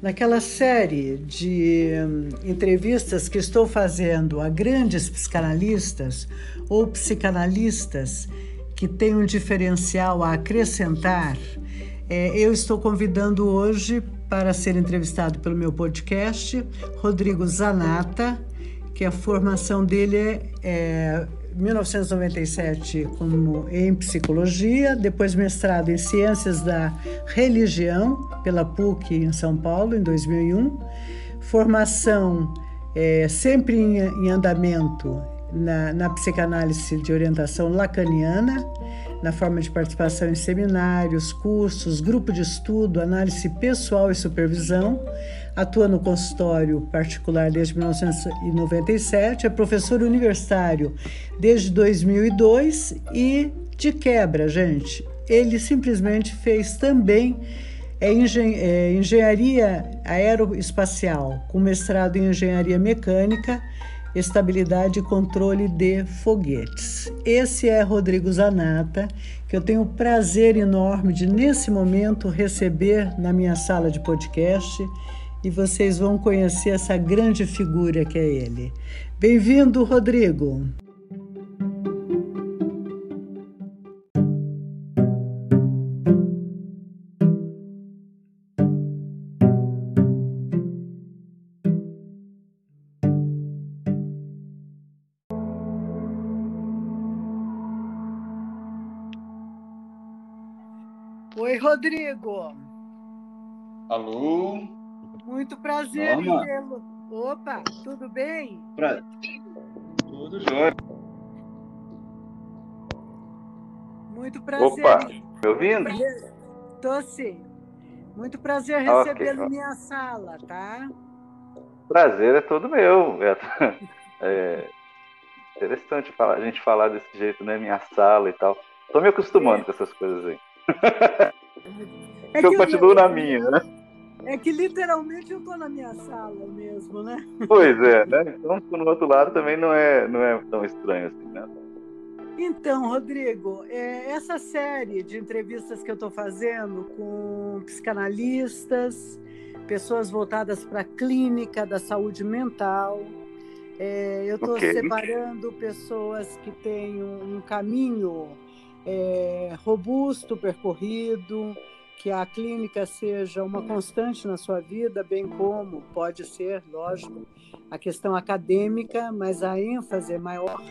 naquela série de hum, entrevistas que estou fazendo a grandes psicanalistas ou psicanalistas que têm um diferencial a acrescentar, é, eu estou convidando hoje para ser entrevistado pelo meu podcast Rodrigo Zanata, que a formação dele é, é 1997 como em psicologia, depois mestrado em ciências da religião pela PUC em São Paulo em 2001, formação é, sempre em, em andamento na, na psicanálise de orientação lacaniana, na forma de participação em seminários, cursos, grupo de estudo, análise pessoal e supervisão. Atua no consultório particular desde 1997, é professor universitário desde 2002 e, de quebra, gente, ele simplesmente fez também é, engen é engenharia aeroespacial, com mestrado em engenharia mecânica estabilidade e controle de foguetes. Esse é Rodrigo Zanata, que eu tenho o prazer enorme de, nesse momento, receber na minha sala de podcast e vocês vão conhecer essa grande figura que é ele. Bem-vindo, Rodrigo! Rodrigo. Alô. Muito prazer em vê-lo. Opa, tudo bem? Pra... Tudo jóia. Muito prazer. Opa, me ouvindo? Tô sim. Muito prazer recebê-lo okay. minha sala, tá? Prazer é todo meu. É, é interessante falar, a gente falar desse jeito, né? Minha sala e tal. Tô me acostumando é. com essas coisas aí. É eu continuo eu, na minha, né? É que literalmente eu tô na minha sala mesmo, né? Pois é, né? Então, no outro lado também não é, não é tão estranho assim, né? Então, Rodrigo, é, essa série de entrevistas que eu estou fazendo com psicanalistas, pessoas voltadas para a clínica da saúde mental, é, eu estou okay. separando pessoas que têm um, um caminho é, robusto percorrido, que a clínica seja uma constante na sua vida, bem como pode ser, lógico, a questão acadêmica, mas a ênfase maior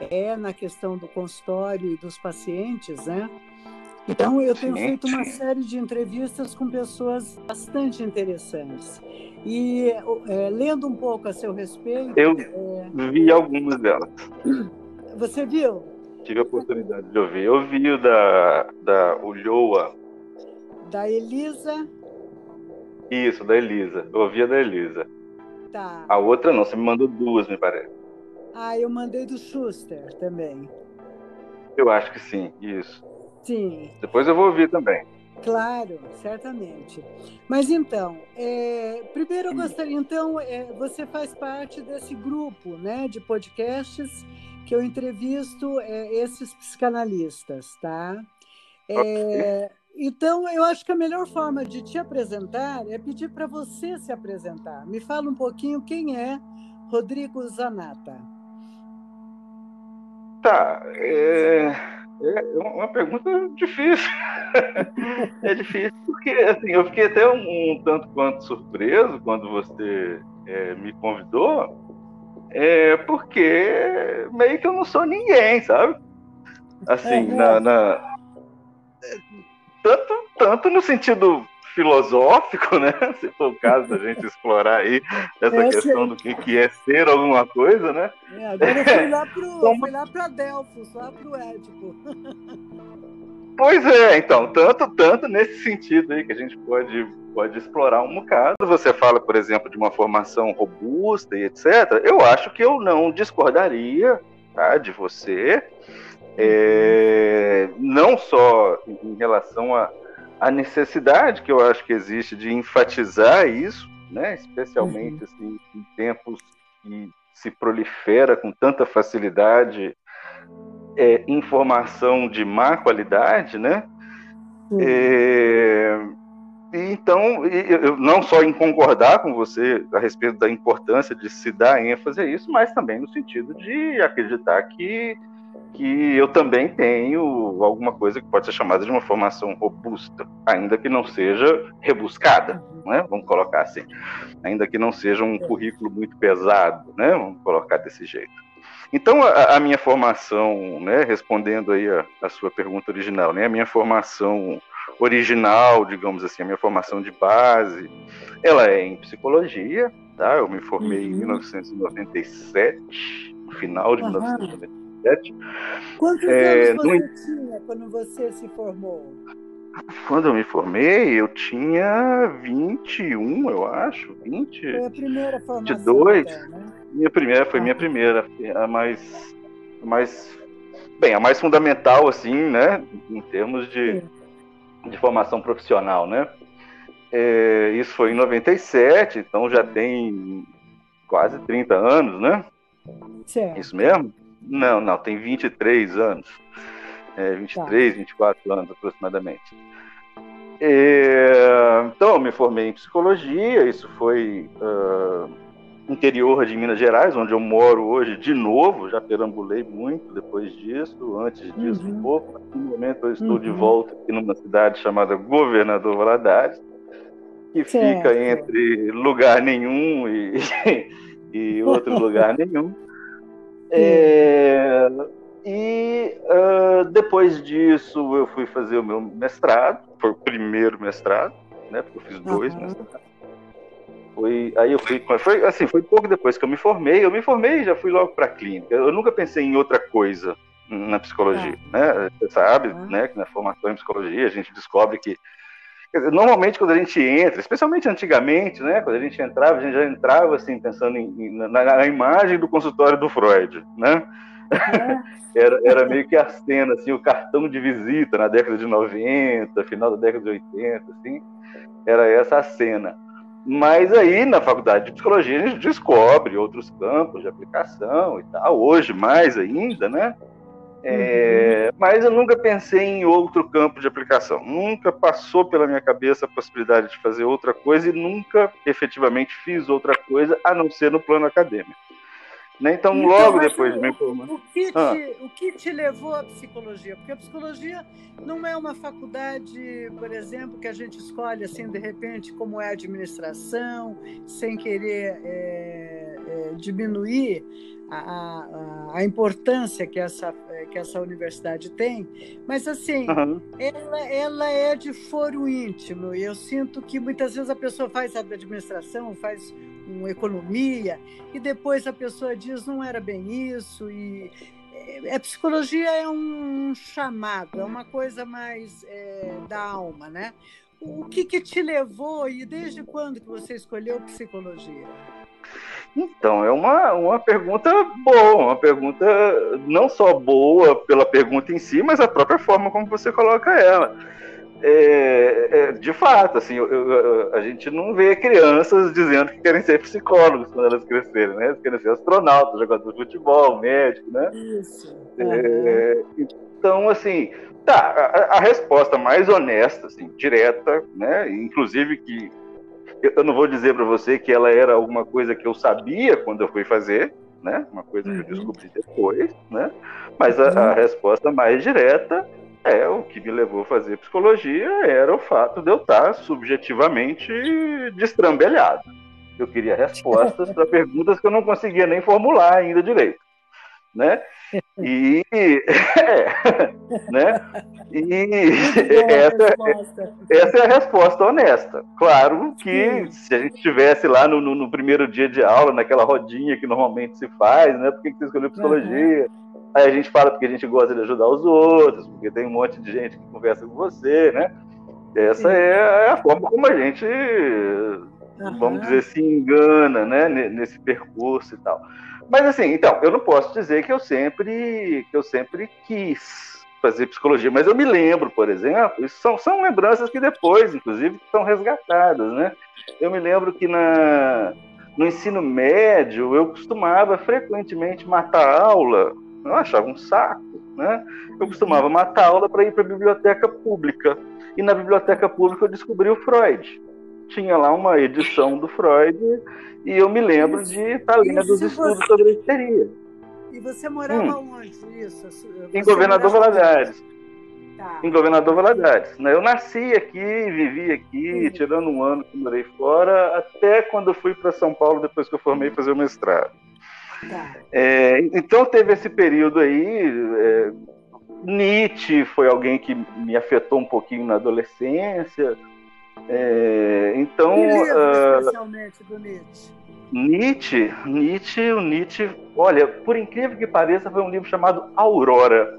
é na questão do consultório e dos pacientes, né? Então, eu tenho feito uma série de entrevistas com pessoas bastante interessantes. E é, lendo um pouco a seu respeito. Eu é... vi algumas delas. Você viu? Tive a oportunidade de ouvir. Eu vi o da, da Ulloa da Elisa? Isso, da Elisa. Eu ouvi a da Elisa. Tá. A outra não, você me mandou duas, me parece. Ah, eu mandei do Schuster também. Eu acho que sim, isso. Sim. Depois eu vou ouvir também. Claro, certamente. Mas então, é, primeiro eu gostaria, então, é, você faz parte desse grupo, né, de podcasts que eu entrevisto é, esses psicanalistas, tá? É, então, eu acho que a melhor forma de te apresentar é pedir para você se apresentar. Me fala um pouquinho quem é Rodrigo Zanata. Tá, é, é uma pergunta difícil. é difícil porque assim, eu fiquei até um, um tanto quanto surpreso quando você é, me convidou, é, porque meio que eu não sou ninguém, sabe? Assim, na, na tanto, tanto no sentido filosófico, né? Se for o caso da gente explorar aí essa é, questão do que, que é ser alguma coisa, né? É, agora eu fui lá pro, fui lá para Delfos, lá pro Édipo. Pois é, então, tanto, tanto nesse sentido aí que a gente pode, pode explorar um bocado. Você fala, por exemplo, de uma formação robusta e etc. Eu acho que eu não discordaria tá, de você é, não só em relação à necessidade que eu acho que existe de enfatizar isso, né, especialmente uhum. assim, em tempos que se prolifera com tanta facilidade é, informação de má qualidade, né? Uhum. É, e, então, eu, não só em concordar com você a respeito da importância de se dar ênfase a isso, mas também no sentido de acreditar que, que eu também tenho alguma coisa que pode ser chamada de uma formação robusta, ainda que não seja rebuscada, né? vamos colocar assim, ainda que não seja um currículo muito pesado, né? vamos colocar desse jeito. Então, a, a minha formação, né, respondendo aí a, a sua pergunta original, né, a minha formação original, digamos assim, a minha formação de base, ela é em psicologia, tá? Eu me formei uhum. em 1997, no final de uhum. 1997. Quantos é, anos você no... tinha quando você se formou? Quando eu me formei, eu tinha 21, eu acho, 20. Foi a primeira formação. 22. Até, né? Minha primeira, foi ah. minha primeira, a mais, a mais, bem, a mais fundamental, assim, né, em termos de, Sim de formação profissional, né? É, isso foi em 97, então já tem quase 30 anos, né? Certo. Isso mesmo? Não, não, tem 23 anos. É, 23, tá. 24 anos aproximadamente. É, então, eu me formei em psicologia, isso foi uh, interior de Minas Gerais, onde eu moro hoje de novo, já perambulei muito depois disso, antes disso uhum. um pouco, no momento eu estou uhum. de volta aqui numa cidade chamada Governador Valadares, que certo. fica entre lugar nenhum e, e outro lugar nenhum. É, e uh, depois disso eu fui fazer o meu mestrado, foi o primeiro mestrado, né, porque eu fiz dois uhum. mestrados. Foi, aí eu fui, foi assim, foi pouco depois que eu me formei. Eu me formei e já fui logo para a clínica. Eu nunca pensei em outra coisa na psicologia, é. né? Você sabe, é. né, que na formação em psicologia a gente descobre que dizer, normalmente quando a gente entra, especialmente antigamente, né, quando a gente entrava, a gente já entrava assim pensando em, na, na, imagem do consultório do Freud, né? É. era, era meio que a cena, assim, o cartão de visita na década de 90, final da década de 80, assim, era essa a cena. Mas aí, na faculdade de psicologia, a gente descobre outros campos de aplicação e tal, hoje mais ainda, né? É. Mas eu nunca pensei em outro campo de aplicação. Nunca passou pela minha cabeça a possibilidade de fazer outra coisa e nunca efetivamente fiz outra coisa a não ser no plano acadêmico. Né? Então, então, logo depois de me formar. O que, ah. te, o que te levou à psicologia? Porque a psicologia não é uma faculdade, por exemplo, que a gente escolhe assim, de repente, como é a administração, sem querer é, é, diminuir a, a, a, importância que essa, que essa universidade tem, mas assim, uhum. ela, ela é de foro íntimo, e eu sinto que muitas vezes a pessoa faz a administração, faz com economia, e depois a pessoa diz não era bem isso, e a é, é, psicologia é um chamado, é uma coisa mais é, da alma, né? O que, que te levou e desde quando que você escolheu psicologia? Então, é uma, uma pergunta boa, uma pergunta não só boa pela pergunta em si, mas a própria forma como você coloca ela é, é, de fato, assim, eu, eu, a gente não vê crianças dizendo que querem ser psicólogos quando elas crescerem, né? Querem ser astronautas, jogadores de futebol, médico, né? Isso. É, então, assim, tá, a, a, resposta mais honesta, assim, direta, né? Inclusive que eu não vou dizer para você que ela era alguma coisa que eu sabia quando eu fui fazer, né? Uma coisa que eu uhum. descobri depois, né? Mas a, a uhum. resposta mais direta é, o que me levou a fazer psicologia era o fato de eu estar subjetivamente destrambelhado. Eu queria respostas para perguntas que eu não conseguia nem formular ainda direito. Né? E, é, né? e essa, essa, é a resposta honesta. Claro que Sim. se a gente estivesse lá no, no, no, primeiro dia de aula, naquela rodinha que normalmente se faz, né? Por que você escolheu psicologia? Uhum Aí a gente fala porque a gente gosta de ajudar os outros, porque tem um monte de gente que conversa com você, né? Essa é a forma como a gente, uhum. vamos dizer, se engana, né? Nesse percurso e tal. Mas assim, então, eu não posso dizer que eu sempre, que eu sempre quis fazer psicologia, mas eu me lembro, por exemplo, isso são, são lembranças que depois, inclusive, são resgatadas, né? Eu me lembro que na, no ensino médio eu costumava frequentemente matar aula eu achava um saco, né? Eu costumava matar aula para ir para a biblioteca pública. E na biblioteca pública eu descobri o Freud, tinha lá uma edição do Freud e eu me lembro de estar lendo os estudos você... sobre histeria. E você morava hum. onde isso? Você em Governador Valadares. Tá. Em Governador Valadares. Né? Eu nasci aqui, vivi aqui, tirando um ano que morei fora, até quando eu fui para São Paulo, depois que eu formei, fazer o mestrado. Tá. É, então teve esse período aí. É, Nietzsche foi alguém que me afetou um pouquinho na adolescência. É, então. Livro, uh, especialmente do Nietzsche? Nietzsche, Nietzsche, o Nietzsche, olha, por incrível que pareça, foi um livro chamado Aurora.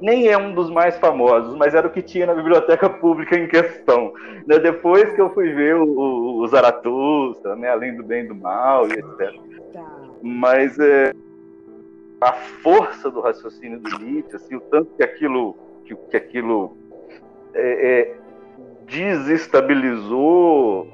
Nem é um dos mais famosos, mas era o que tinha na biblioteca pública em questão. Né? Depois que eu fui ver o, o, o Zaratustra, né? Além do Bem e do Mal e etc. Tá. Mas é, a força do raciocínio do Nietzsche, assim, o tanto que aquilo, que, que aquilo é, é, desestabilizou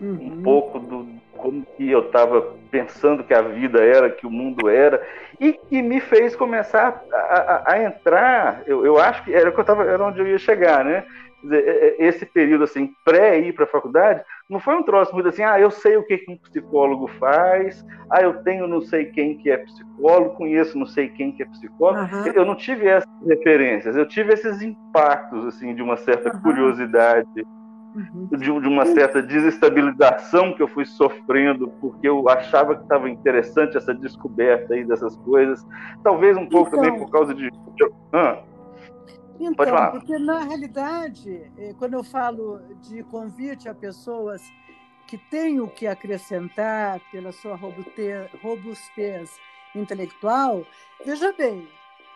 uhum. um pouco do como que eu estava pensando que a vida era, que o mundo era, e que me fez começar a, a, a entrar. Eu, eu, acho que era que eu tava, era onde eu ia chegar, né? É, é, esse período assim pré ir para a faculdade não foi um troço muito assim ah eu sei o que, que um psicólogo faz ah eu tenho não sei quem que é psicólogo conheço não sei quem que é psicólogo uhum. eu não tive essas referências eu tive esses impactos assim de uma certa uhum. curiosidade uhum. de, de, uma certa desestabilização que eu fui sofrendo porque eu achava que estava interessante essa descoberta aí dessas coisas talvez um pouco então... também por causa de ah. Então, porque na realidade, eh, quando eu falo de convite a pessoas que têm o que acrescentar pela sua robustez intelectual, veja bem,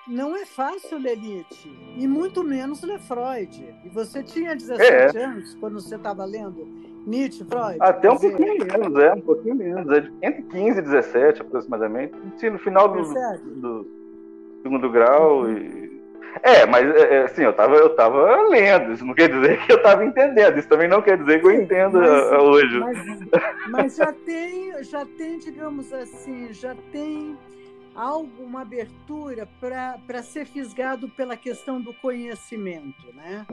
não é fácil ler Nietzsche, e muito menos ler Freud. E você tinha 17 é. anos quando você estava lendo Nietzsche, Freud? Até um dizer... pouquinho menos, é, um pouquinho menos. É entre 15 e 17 aproximadamente. No final do, do segundo grau uhum. e é, mas é, é, assim, eu tava, eu tava lendo, isso não quer dizer que eu tava entendendo, isso também não quer dizer que eu entendo mas, uh, hoje. Mas, mas, já tem, já tem, digamos assim, já tem algo, uma abertura para ser fisgado pela questão do conhecimento, né?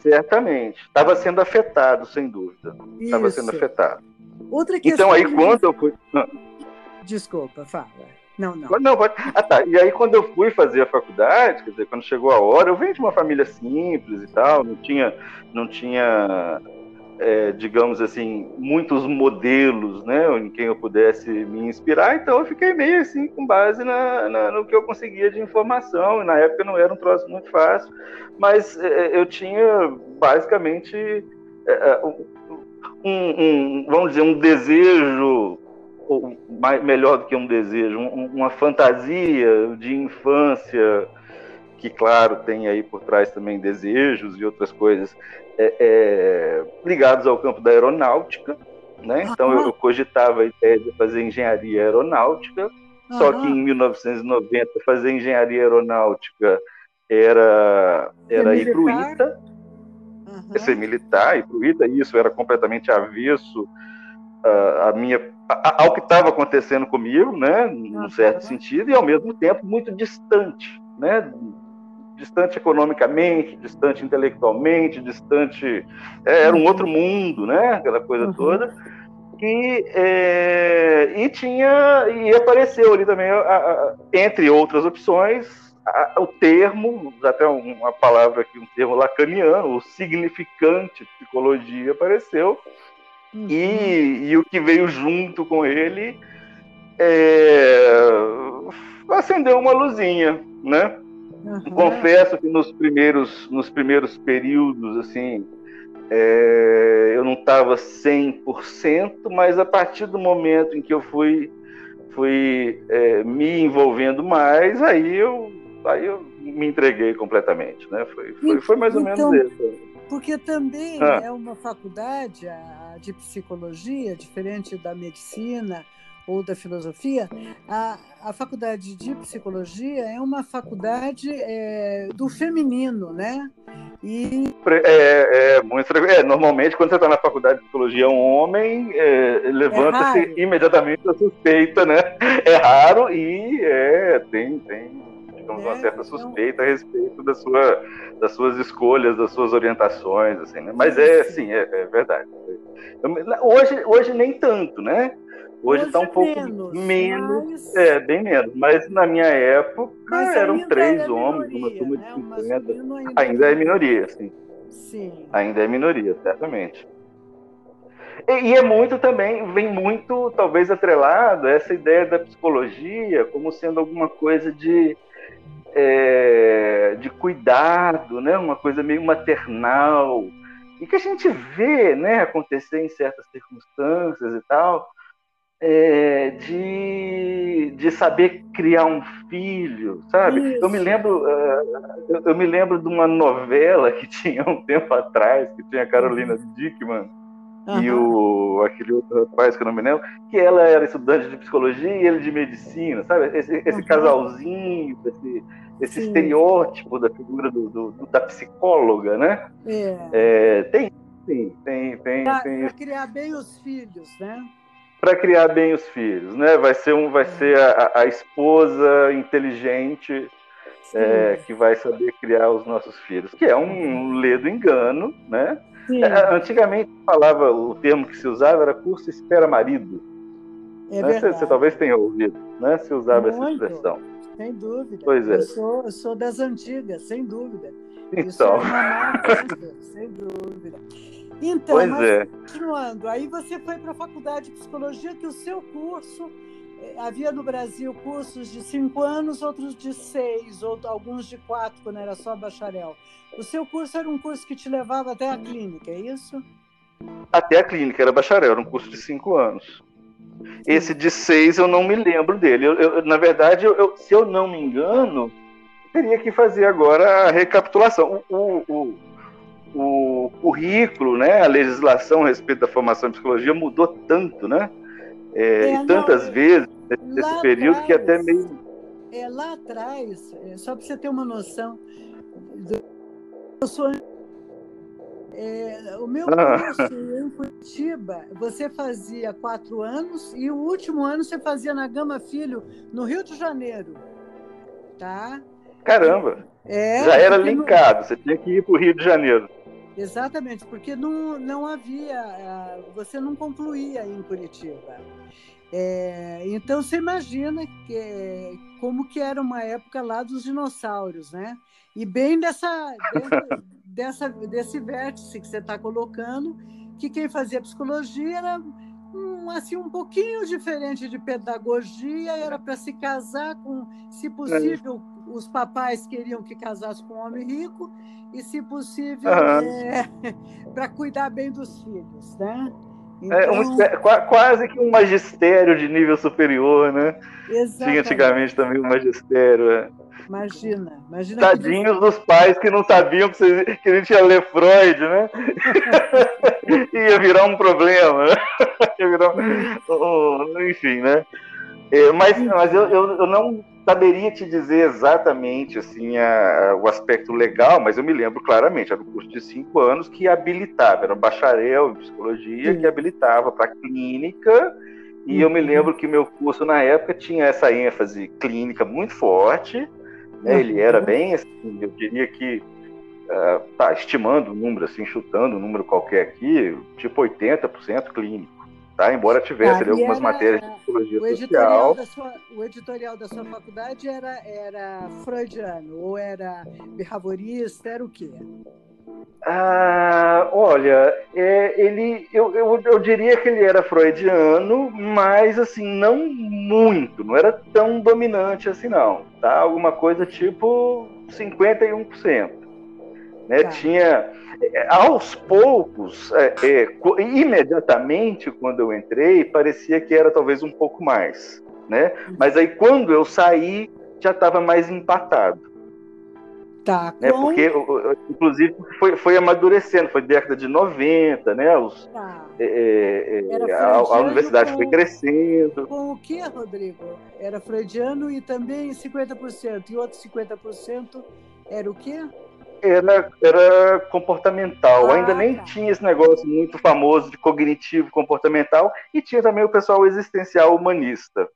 Certamente. Estava sendo afetado, sem dúvida. Estava sendo afetado. Outra questão. Então aí quando eu fui. Desculpa, fala. Não, não. Não, pode... Ah, tá. E aí, quando eu fui fazer a faculdade, quer dizer, quando chegou a hora, eu venho de uma família simples e tal, não tinha, não tinha é, digamos assim, muitos modelos, né, em quem eu pudesse me inspirar, então eu fiquei meio assim, com base na, na no que eu conseguia de informação, e na época não era um troço muito fácil, mas é, eu tinha basicamente é, é um, um, vamos dizer, um desejo ou mais, melhor do que um desejo, um, uma fantasia de infância que, claro, tem aí por trás também desejos e outras coisas é, é, ligados ao campo da aeronáutica, né? Então eu, eu, cogitava a ideia de fazer engenharia aeronáutica, uhum. só que em 1990 fazer engenharia aeronáutica era era ir para o ITA, uhum. ser militar, ir para o ITA, isso era completamente avesso a, a minha ao que estava acontecendo comigo, né, num certo sentido, e ao mesmo tempo muito distante, né, distante economicamente, distante intelectualmente, distante, é, era um outro mundo, né, aquela coisa uhum. toda, e, é, e tinha e apareceu ali também, a, a, entre outras opções, a, o termo, até uma palavra aqui, um termo lacaniano, o significante psicologia apareceu, Uhum. E, e o que veio junto com ele é, acendeu uma luzinha, né? Uhum. Confesso que nos primeiros, nos primeiros períodos, assim, é, eu não estava 100%, mas a partir do momento em que eu fui, fui é, me envolvendo mais, aí eu, aí eu me entreguei completamente, né? Foi, foi, foi mais ou então, menos isso. Porque também ah. é uma faculdade a, de psicologia, diferente da medicina ou da filosofia, a, a faculdade de psicologia é uma faculdade é, do feminino, né? E... É, é, muito, é, normalmente, quando você está na faculdade de psicologia, um homem é, levanta-se imediatamente a suspeita, né? É raro e é, tem, tem temos é, uma certa suspeita a respeito da sua, das suas escolhas, das suas orientações, assim, né? Mas é, sim, é, é verdade. Hoje, hoje nem tanto, né? Hoje está um pouco menos, menos mas... é, bem menos. Mas na minha época mas eram três homens, minoria, uma turma de né? 50. Ainda, ainda é minoria, sim. Sim. Ainda é minoria, certamente. E, e, é muito também, vem muito, talvez, atrelado essa ideia da psicologia como sendo alguma coisa de, é, de cuidado, né? uma coisa meio maternal, e que a gente vê né, acontecer em certas circunstâncias e tal, é, de, de saber criar um filho, sabe? Eu me lembro, uh, eu, eu, me lembro de uma novela que tinha um tempo atrás, que tinha a Carolina uhum. Dickman uhum. e o aquele outro rapaz que eu não me lembro, que ela era estudante de psicologia e ele de medicina, sabe? Esse, esse uhum. casalzinho, esse, esse estereótipo da figura do, do, do, da psicóloga, né? É. É, tem, tem, tem, pra, tem. Para criar bem os filhos, né? para criar bem os filhos, né? Vai ser um, vai é. ser a, a esposa inteligente é, que vai saber criar os nossos filhos, que é um ledo engano, né? É, antigamente falava o termo que se usava era curso espera marido. É né? você, você, talvez tenha ouvido, né? Se usava Muito, essa expressão. Sem dúvida. Pois é. Eu sou, eu sou das antigas, sem dúvida. Então. É uma marca, sem dúvida. Então, pois mas, é. continuando, aí você foi para a faculdade de psicologia, que o seu curso havia no Brasil cursos de cinco anos, outros de seis, ou alguns de quatro, quando era só bacharel. O seu curso era um curso que te levava até a clínica, é isso? Até a clínica, era bacharel, era um curso de cinco anos. Esse de seis eu não me lembro dele. Eu, eu, na verdade, eu, se eu não me engano, teria que fazer agora a recapitulação. O, o, o currículo, né, a legislação a respeito da formação em psicologia mudou tanto, né? É, é, tantas não, vezes nesse período atrás, que até meio. É, lá atrás, é, só para você ter uma noção, eu sou. É, o meu ah. curso em Curitiba, você fazia quatro anos e o último ano você fazia na Gama Filho, no Rio de Janeiro. Tá? Caramba! É, Já era linkado, você tinha que ir para o Rio de Janeiro. Exatamente, porque não, não havia, você não concluía em Curitiba. É, então você imagina que, como que era uma época lá dos dinossauros, né? E bem dessa, dessa desse vértice que você está colocando, que quem fazia psicologia era um, assim um pouquinho diferente de pedagogia, era para se casar com, se possível, os papais queriam que casasse com um homem rico e, se possível, uhum. é, para cuidar bem dos filhos, né? Então... É um, quase que um magistério de nível superior, né? Exatamente. Tinha antigamente também um magistério. É. Imagina, imagina. Tadinhos que... dos pais que não sabiam que, você, que a gente ia ler Freud, né? ia virar um problema. ia virar um, enfim, né? É, mas mas eu, eu, eu não saberia te dizer exatamente assim a, a, o aspecto legal, mas eu me lembro claramente, era um curso de cinco anos que habilitava, era um bacharel em psicologia que habilitava para clínica, e eu me uhum. lembro que meu curso na época tinha essa ênfase clínica muito forte, né? ele era bem assim, eu diria que uh, tá estimando o um número, assim, chutando um número qualquer aqui, tipo 80% clínico tá? Embora tivesse ali, algumas era, matérias de psicologia o social. Da sua, o editorial da sua faculdade era, era freudiano ou era behaviorista, era o quê? Ah, olha, é, ele, eu, eu, eu, diria que ele era freudiano, mas assim, não muito, não era tão dominante assim não, tá? Alguma coisa tipo 51%. Né? Tá. Tinha é, aos poucos, é, é, imediatamente quando eu entrei, parecia que era talvez um pouco mais, né? Mas aí quando eu saí, já estava mais empatado. Tá, né? Porque, inclusive, foi, foi amadurecendo, foi década de 90, né? Os, tá. é, é, a, a, universidade com, foi crescendo. Com o que, Rodrigo? Era freudiano e também 50%, e outros 50% era o quê? Era, era comportamental. Ah, Ainda nem tá. tinha esse negócio muito famoso de cognitivo comportamental e tinha também o pessoal existencial humanista.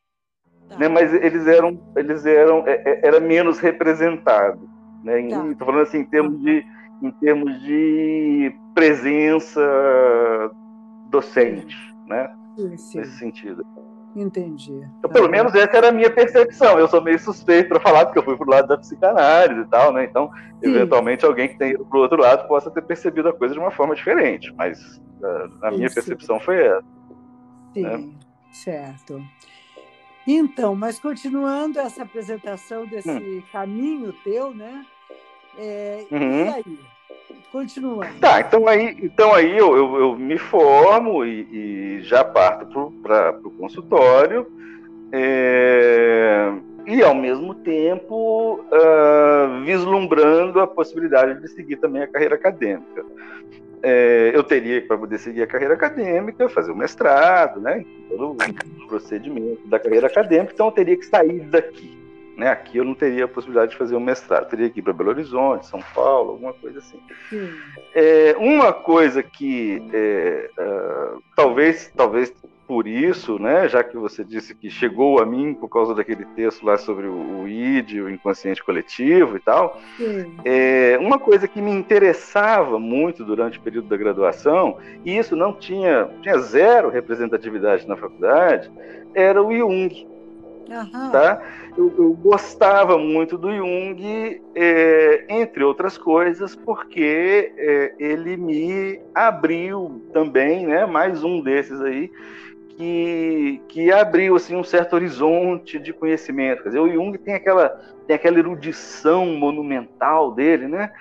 tá. né? Mas eles eram, eles eram, é, é, era menos representado, né? Estou tá. falando assim em termos de, em termos de presença docente, né? Sim, sim. Nesse sentido. Entendi. Então, pelo menos essa era a minha percepção. Eu sou meio suspeito para falar, porque eu fui pro lado da psicanálise e tal, né? Então, Sim. eventualmente, alguém que tenha ido pro outro lado possa ter percebido a coisa de uma forma diferente. Mas a, a minha Isso. percepção foi essa. Sim, né? certo. Então, mas continuando essa apresentação desse hum. caminho teu, né? É, uhum. E aí? Continuando. Tá, então aí, então aí eu, eu, eu me formo e, e já parto para o consultório. É, e ao mesmo tempo uh, vislumbrando a possibilidade de seguir também a carreira acadêmica. É, eu teria para poder seguir a carreira acadêmica, fazer o mestrado, né, todo o procedimento da carreira acadêmica, então eu teria que sair daqui. Né? Aqui eu não teria a possibilidade de fazer um mestrado, teria que ir para Belo Horizonte, São Paulo, alguma coisa assim. É, uma coisa que é, uh, talvez, talvez por isso, né, já que você disse que chegou a mim por causa daquele texto lá sobre o, o ID, o inconsciente coletivo e tal, é, uma coisa que me interessava muito durante o período da graduação, e isso não tinha, tinha zero representatividade na faculdade, era o Jung. Uhum. Tá? Eu, eu, gostava muito do Jung, é, entre outras coisas, porque é, ele me abriu também, né, mais um desses aí, que, que abriu assim, um certo horizonte de conhecimento. Quer dizer, o Jung tem aquela, tem aquela erudição monumental dele, né?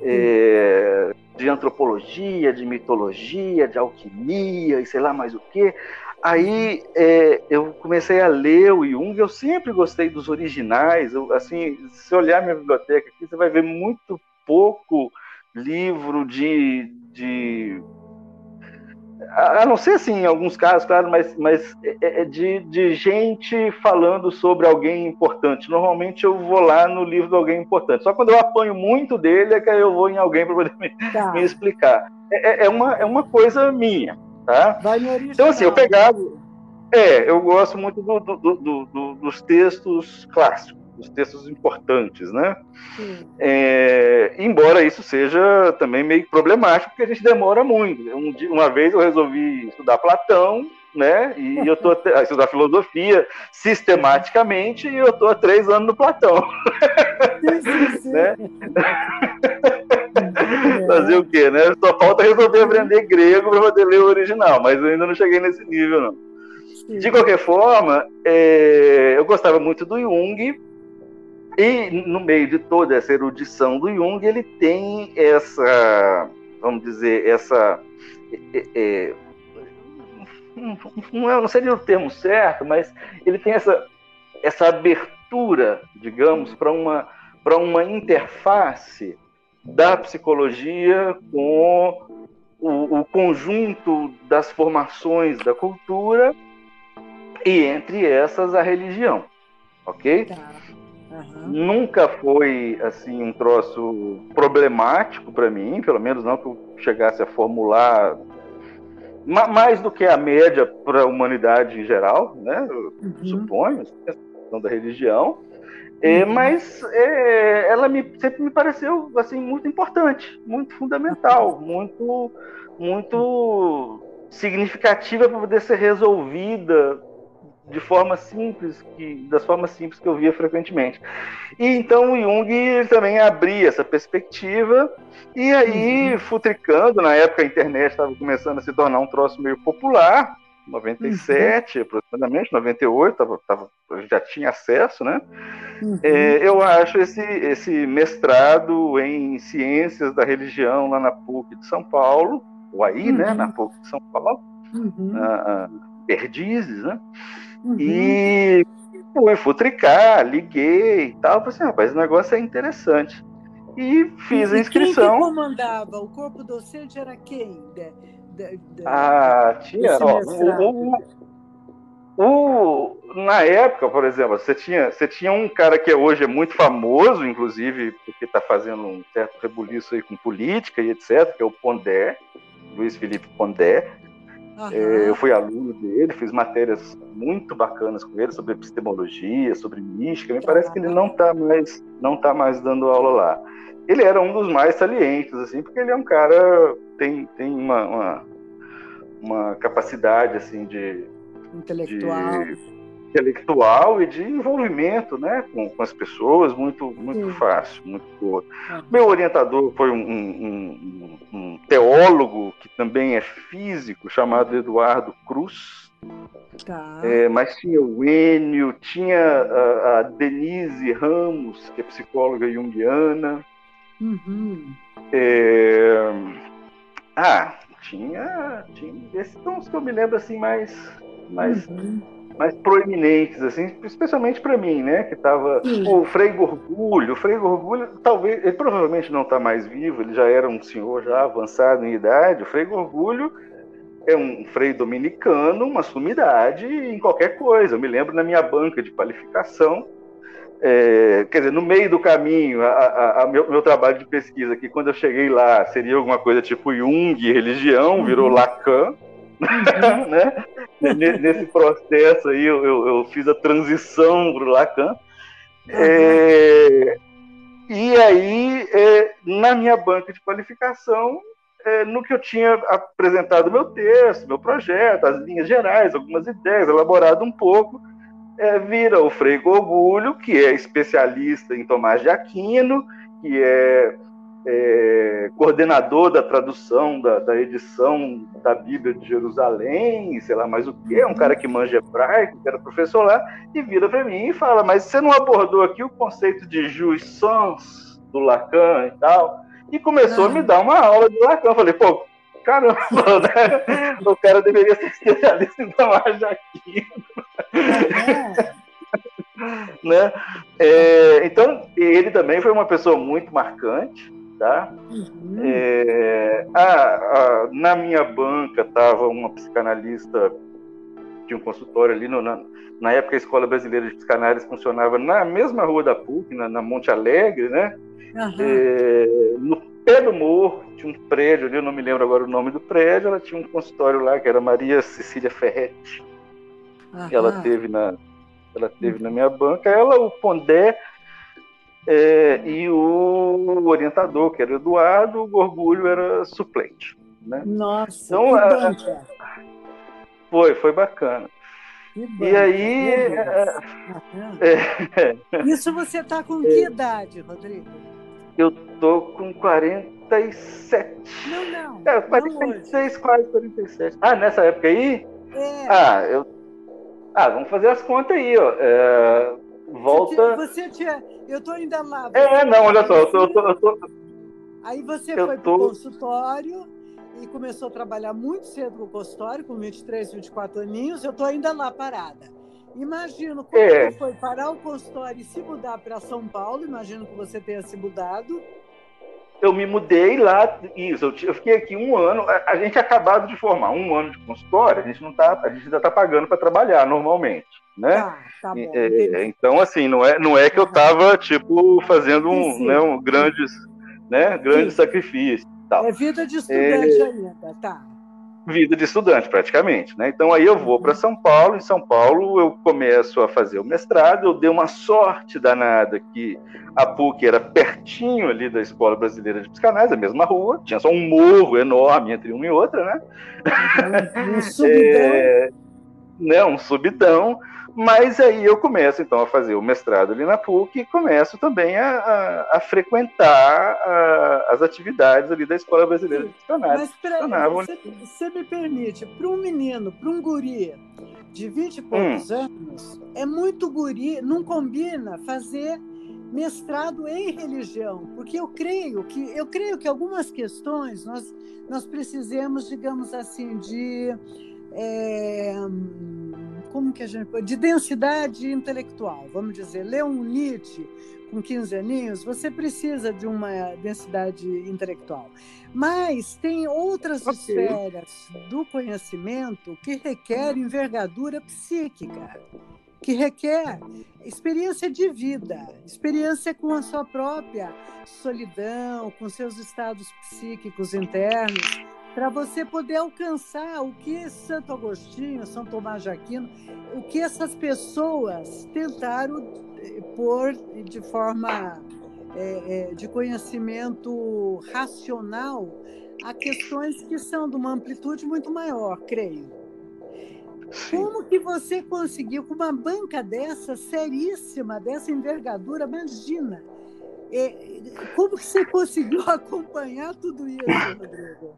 É, de antropologia, de mitologia, de alquimia e sei lá mais o que. Aí é, eu comecei a ler o Jung, eu sempre gostei dos originais. Eu, assim, se olhar minha biblioteca aqui, você vai ver muito pouco livro de, de a não ser assim, em alguns casos, claro, mas, mas é, é, é de, de gente falando sobre alguém importante. Normalmente eu vou lá no livro de alguém importante. Só quando eu apanho muito dele é que eu vou em alguém para poder me, tá. me explicar. É, é, uma, é uma coisa minha. Tá? Então, assim, eu pegava. É, eu gosto muito do, do, do, dos textos clássicos, dos textos importantes, né? É, embora isso seja também meio problemático, porque a gente demora muito. Um, uma vez eu resolvi estudar Platão, né? E eu tô a estudar filosofia sistematicamente e eu tô há três anos no Platão. Sim, sim, né? Fazer o quê, né? Só falta resolver aprender grego para poder ler o original, mas eu ainda não cheguei nesse nível, não. Sim. De qualquer forma, é, eu gostava muito do Jung, e no meio de toda essa erudição do Jung, ele tem essa, vamos dizer, essa. É, é, não, não seria o termo certo, mas ele tem essa, essa abertura, digamos, para uma, uma interface da psicologia com o, o, conjunto das formações da cultura e entre essas a religião, ok? Tá. Uhum. Nunca foi assim um troço problemático para mim, pelo menos não que eu chegasse a formular mais do que a média para a humanidade em geral, né? Uhum. Suponho, a questão da religião. É, uhum. mas é, ela me, sempre me pareceu assim muito importante, muito fundamental, muito muito significativa para poder ser resolvida de forma simples, que, das formas simples que eu via frequentemente. E então o Jung também abria essa perspectiva, e aí, uhum. futricando, na época a internet estava começando a se tornar um troço meio popular, 97 uhum. aproximadamente, 98, tava, tava, já tinha acesso, né? Uhum. É, eu acho esse, esse mestrado em ciências da religião lá na PUC de São Paulo, ou aí, né, na uhum. PUC de São Paulo, uhum. a, Perdizes, né? Uhum. E fui futricar, liguei e tal, falei assim, rapaz, o negócio é interessante. E fiz e a inscrição. Quem que comandava? O corpo docente era quem? De, de, de, ah, tinha. Ó, o, o, o, na época, por exemplo, você tinha, você tinha um cara que hoje é muito famoso, inclusive, porque está fazendo um certo rebuliço aí com política e etc., que é o Pondé, Luiz Felipe Pondé Uhum. eu fui aluno dele, fiz matérias muito bacanas com ele sobre epistemologia, sobre mística. Me parece que ele não está mais, não tá mais dando aula lá. Ele era um dos mais salientes, assim, porque ele é um cara tem tem uma, uma, uma capacidade assim de intelectual. De, intelectual e de envolvimento né, com, com as pessoas muito, muito fácil, muito boa. Ah. Meu orientador foi um, um, um, um, teólogo que também é físico, chamado Eduardo Cruz. Tá. É, mas tinha o Enio, tinha a, a, Denise Ramos, que é psicóloga junguiana. Uhum. É... Ah, tinha, tinha. Esses são os que eu me lembro assim mais. mais uhum mais proeminentes, assim, especialmente para mim, né? Que tava o Frei Gorgulho. O Frei Gorgulho, talvez, ele provavelmente não está mais vivo, ele já era um senhor já avançado em idade. O Frei Gorgulho é um frei dominicano, uma sumidade em qualquer coisa. Eu me lembro na minha banca de qualificação, é, quer dizer, no meio do caminho, a, a, a meu, meu, trabalho de pesquisa aqui, quando eu cheguei lá, seria alguma coisa tipo Jung, religião, virou uhum. Lacan. Uhum. né? Nesse processo aí, eu, eu, eu fiz a transição para o Lacan. Uhum. É, e aí, é, na minha banca de qualificação, é, no que eu tinha apresentado meu texto, meu projeto, as linhas gerais, algumas ideias, elaborado um pouco, é, vira o Frei Gogulho, que é especialista em Tomás de Aquino, que é é, coordenador da tradução, da, da, edição da Bíblia de Jerusalém, sei lá mais o que, é um cara que manja hebraico, que era professor lá, e vira para mim e fala: Mas você não abordou aqui o conceito de jouissance do Lacan e tal? E começou a me dar uma aula de Lacan. Eu falei: Pô, caramba, né? o cara deveria ser especialista em Tomás de Aquino. Né? É, então, ele também foi uma pessoa muito marcante tá? Uhum. É, a, a, na minha banca estava uma psicanalista de um consultório ali, no, na, na, época a Escola Brasileira de Psicanálise funcionava na mesma rua da PUC, na, na Monte Alegre, né? Uhum. É, no pé do morro, tinha um prédio ali, eu não me lembro agora o nome do prédio, ela tinha um consultório lá, que era Maria Cecília Ferretti. Uhum. Ela teve na ela teve na minha banca, ela, o Pondé é, e o orientador, que era Eduardo, o Orgulho era suplente. Né? Nossa, então, a, foi, foi bacana. E aí. É, é, Isso você está com que idade, Rodrigo? Eu tô com 47. Não, não. É, 46, não quase 47. Ah, nessa época aí? É. Ah, eu. Ah, vamos fazer as contas aí, ó. É, volta. Você tinha. Eu tô ainda lá. É, não, olha só, eu tô. Eu tô, eu tô... Aí você eu foi tô... pro consultório e começou a trabalhar muito cedo no consultório, com 23, 24 aninhos. Eu tô ainda lá parada. Imagino como é. foi parar o consultório e se mudar para São Paulo. Imagino que você tenha se mudado eu me mudei lá, isso, eu, fiquei aqui um ano, a, gente acabado de formar um ano de consultório, a gente não tá, a gente ainda está pagando para trabalhar normalmente, né? Ah, tá bom, é, então assim, não é, não é que eu estava tipo fazendo um, sim, sim. né, um grandes, né, grandes sacrifícios. Tal. É vida de estudante é... ainda, tá? Vida de estudante, praticamente. Né? Então, aí eu vou para São Paulo. Em São Paulo, eu começo a fazer o mestrado. Eu dei uma sorte danada que a PUC era pertinho ali da Escola Brasileira de Psicanálise, a mesma rua. Tinha só um morro enorme entre uma e outra, né? Um subidão. É, né? Um subidão. Mas aí eu começo então a fazer o mestrado ali na PUC e começo também a, a, a frequentar a, as atividades ali da Escola Brasileira de Psicanálise. Mas peraí, você, você me permite, para um menino, para um guri de 20 e poucos hum. anos, é muito guri, não combina fazer mestrado em religião, porque eu creio que eu creio que algumas questões nós nós precisamos, digamos assim, de é, como que a gente pode, de densidade intelectual, vamos dizer, ler um Nietzsche com 15 aninhos, você precisa de uma densidade intelectual. Mas tem outras okay. esferas do conhecimento que requerem envergadura psíquica, que requer experiência de vida, experiência com a sua própria solidão, com seus estados psíquicos internos, para você poder alcançar o que Santo Agostinho, São Tomás de Aquino, o que essas pessoas tentaram eh, pôr de forma é, é, de conhecimento racional a questões que são de uma amplitude muito maior, creio. Como que você conseguiu, com uma banca dessa, seríssima, dessa envergadura, imagina, como que você conseguiu acompanhar tudo isso, Rodrigo?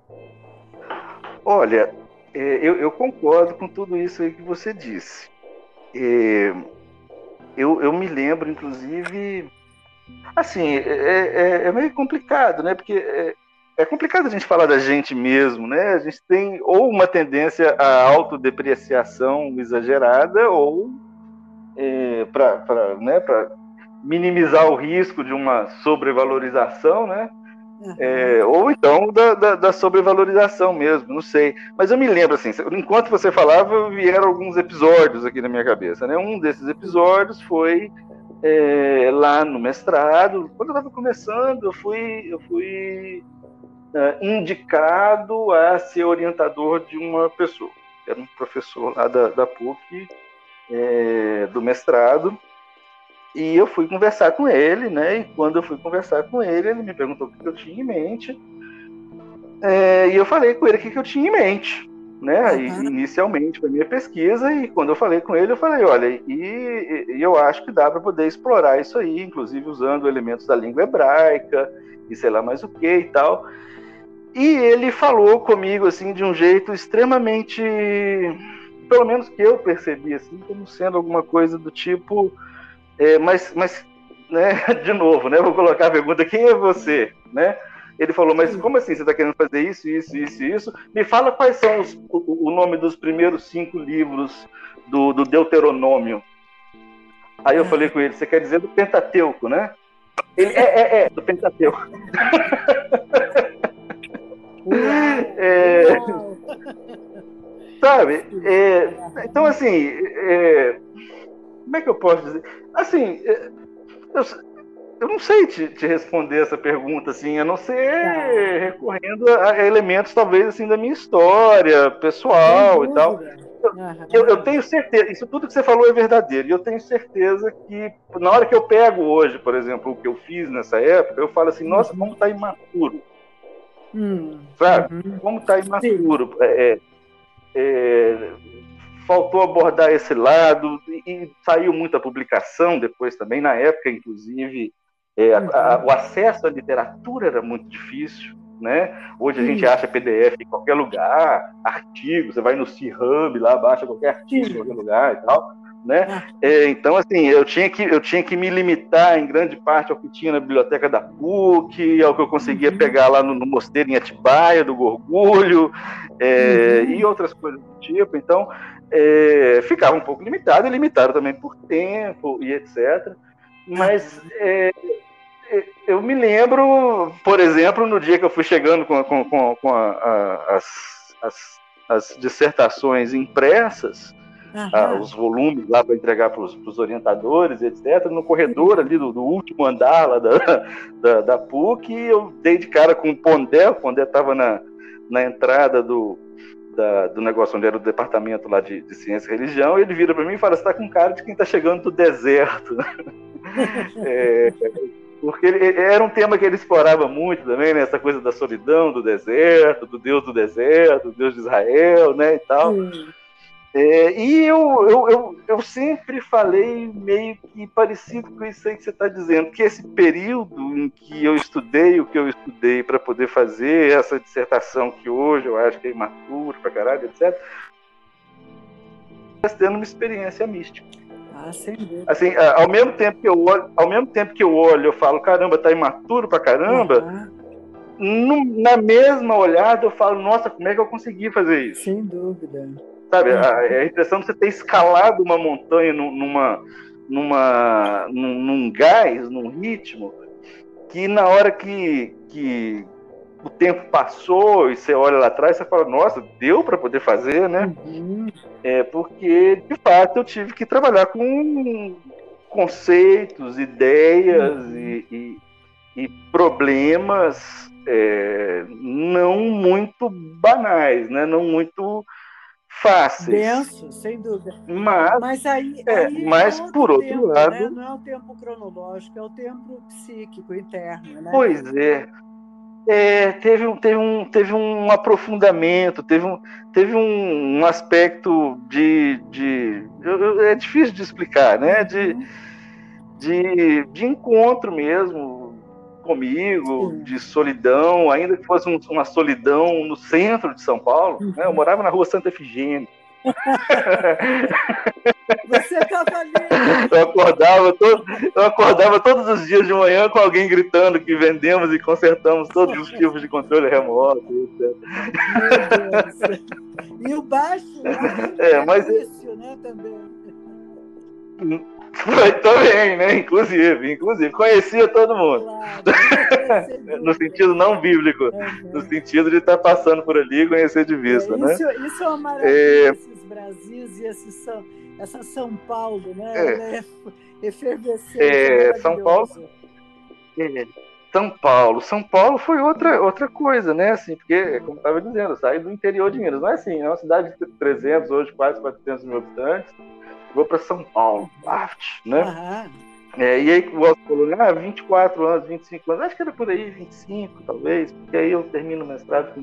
Olha, é, eu, eu, concordo com tudo isso aí que você disse. É, eu, eu, me lembro, inclusive, assim, é, é, é meio complicado, né? Porque é, é, complicado a gente falar da gente mesmo, né? A gente tem ou uma tendência à autodepreciação exagerada ou é, para né, minimizar o risco de uma sobrevalorização, né? Uhum. É, ou então da, da, da, sobrevalorização mesmo, não sei. Mas eu me lembro, assim, enquanto você falava, vieram alguns episódios aqui na minha cabeça. Né? Um desses episódios foi é, lá no mestrado. Quando eu estava começando, eu fui, eu fui é, indicado a ser orientador de uma pessoa. Era um professor lá da, da PUC, é, do mestrado. E eu fui conversar com ele, né? E quando eu fui conversar com ele, ele me perguntou o que eu tinha em mente. É, e eu falei com ele o que eu tinha em mente, né? Uhum. inicialmente, para minha pesquisa. E quando eu falei com ele, eu falei: olha, e, e eu acho que dá para poder explorar isso aí, inclusive usando elementos da língua hebraica e sei lá mais o que e tal. E ele falou comigo assim de um jeito extremamente, pelo menos que eu percebi assim, como sendo alguma coisa do tipo é, mas, mas né, de novo, né, vou colocar a pergunta: quem é você? Né? Ele falou, mas como assim você está querendo fazer isso, isso, isso, isso? Me fala quais são os, o, o, nome dos primeiros cinco livros do, do Deuteronômio. Aí eu falei com ele, você quer dizer do Pentateuco, né? Ele, é, é, é, do Pentateuco. é, sabe? É, então, assim, é, como é que eu posso dizer? Assim, é, eu, eu não sei te, te, responder essa pergunta, assim, a não ser tá. recorrendo a, elementos, talvez, assim, da minha história pessoal e tal. Eu, eu, tenho certeza, isso tudo que você falou é verdadeiro, e eu tenho certeza que na hora que eu pego hoje, por exemplo, o que eu fiz nessa época, eu falo assim, nossa, como tá imaturo. Hum. Sabe? Uhum. Como tá imaturo. É, é, é faltou abordar esse lado e, saiu muita publicação depois também, na época, inclusive, é, a, a, uhum. o acesso à literatura era muito difícil. Né? Hoje a gente acha PDF em qualquer lugar, artigos, você vai no C-Hub lá, baixa qualquer artigo em qualquer lugar e tal. Né? Ah. É, então, assim, eu tinha, que, eu tinha que me limitar em grande parte ao que tinha na biblioteca da PUC, ao que eu conseguia uhum. pegar lá no, no mosteiro em Atibaia, do Gorgulho, é, uhum. e outras coisas do tipo. Então, é, ficava um pouco limitado, e limitado também por tempo e etc. Mas é, é, eu me lembro, por exemplo, no dia que eu fui chegando com, com, com, com a, a, as, as, as, dissertações impressas, a, os volumes lá para entregar para os orientadores, etc., no corredor ali do, do último andar lá da, da, da, PUC, eu dei de cara com o Pondé, o Pondé estava na, na entrada do, da, do negócio onde era o departamento lá de, de ciência e religião, e ele vira para mim e fala: Você está com cara de quem está chegando do deserto. é, porque ele, era um tema que ele explorava muito também, né? Essa coisa da solidão do deserto, do Deus do deserto, do Deus de Israel, né? E tal. É, e eu, eu, eu, eu, sempre falei meio que parecido com isso aí que você está dizendo, que esse período em que eu estudei o que eu estudei para poder fazer essa dissertação que hoje eu acho que é imaturo pra caralho, etc., está tendo uma experiência mística. Ah. Assim, ao mesmo tempo que eu olho, ao mesmo tempo que eu olho, eu falo, caramba, tá imaturo pra caramba. Uhum. No, na mesma olhada eu falo, nossa, como é que eu consegui fazer isso? Sem dúvida. Sabe, a, a impressão de você ter escalado uma montanha numa, numa, num, num gás, num ritmo, que na hora que, que o tempo passou e você olha lá atrás, você fala, nossa, deu para poder fazer, né? Uhum. É porque, de fato, eu tive que trabalhar com conceitos, ideias uhum. e, e, e problemas é, não muito banais, né? não muito fáceis. Denso, sem dúvida. Mas, mas, aí, é, aí mas é por outro tempo, lado. Né? Não é o tempo cronológico, é o tempo psíquico interno. Né? Pois é. é teve, um, teve, um, teve um aprofundamento, teve um, teve um, um aspecto de. de é difícil de explicar, né? De, uhum. de, de encontro mesmo comigo, de solidão, ainda que fosse um, uma solidão no centro de São Paulo. Uhum. Né? Eu morava na rua Santa Efigênia. Você estava ali. Eu acordava, todo, eu acordava todos os dias de manhã com alguém gritando que vendemos e consertamos todos os tipos de controle remoto. E o baixo, é, mas... Difícil, né, também. Foi também, né? Inclusive, inclusive, conhecia todo mundo. Claro, no sentido não bíblico, uhum. no sentido de estar passando por ali e conhecer de vista, é, né? Isso, isso é uma maravilha, é... esses Brasis e esse São, essa São Paulo, né? É, é efervescente. É, São Paulo. É. São Paulo. São Paulo foi outra, outra coisa, né? Assim, porque, como eu estava dizendo, eu saí do interior de Minas. Não é assim, é uma cidade de 300, hoje quase 400 mil habitantes vou para São Paulo, Aft, né? Uhum. É, e aí o Walter falou, ah, 24 anos, 25 anos, acho que era por aí, 25 talvez, porque aí eu termino o mestrado com,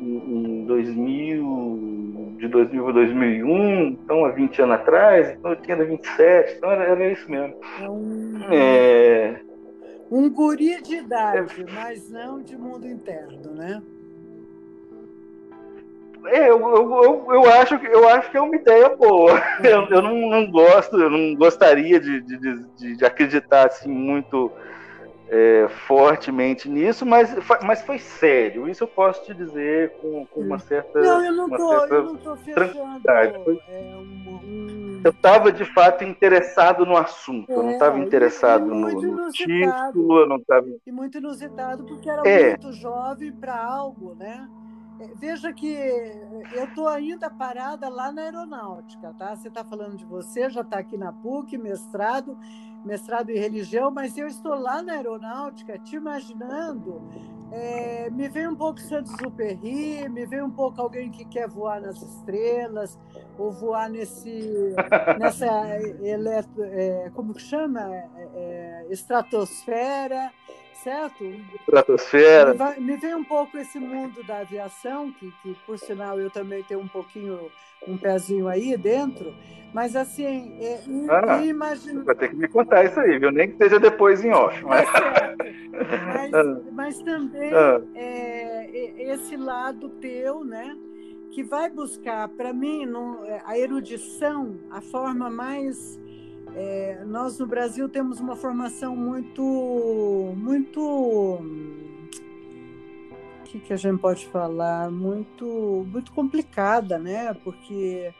em, em 2000, de 2000 a 2001, então há 20 anos atrás, então eu tinha 27, então era, era isso mesmo. É um, é... um guri de idade, é... mas não de mundo interno, né? É, eu, eu, eu, acho, eu acho que é uma ideia boa. Eu, eu não, não gosto, eu não gostaria de, de, de, de acreditar assim, muito é, fortemente nisso, mas, mas foi sério. Isso eu posso te dizer com, com uma certa. Não, eu não tô, eu não tô fechando. É, um, Eu estava de fato interessado no assunto, é, eu não estava interessado no, no, título, eu não estava. E muito inusitado, porque era é. muito jovem para algo, né? Veja que eu estou ainda parada lá na aeronáutica, tá? Você está falando de você, já está aqui na PUC, mestrado, mestrado em religião, mas eu estou lá na aeronáutica, te imaginando. É, me vem um pouco Saint-Exupéry, me vem um pouco alguém que quer voar nas estrelas, ou voar nesse, nessa eletro, é, como que chama? É estratosfera certo? Estratosfera. Me, vem um pouco esse mundo da aviação, que, que por sinal eu também tenho um pouquinho, um pezinho aí dentro, mas assim, é, ah, imagino... Vai ter que me contar isso aí, viu? Nem que seja depois em off. Mas, é mas, ah. mas também ah. é, esse lado teu, né? Que vai buscar, para mim, no, a erudição, a forma mais é, nós no Brasil temos uma formação muito, muito, o que, que a gente pode falar, muito, muito complicada, né? Porque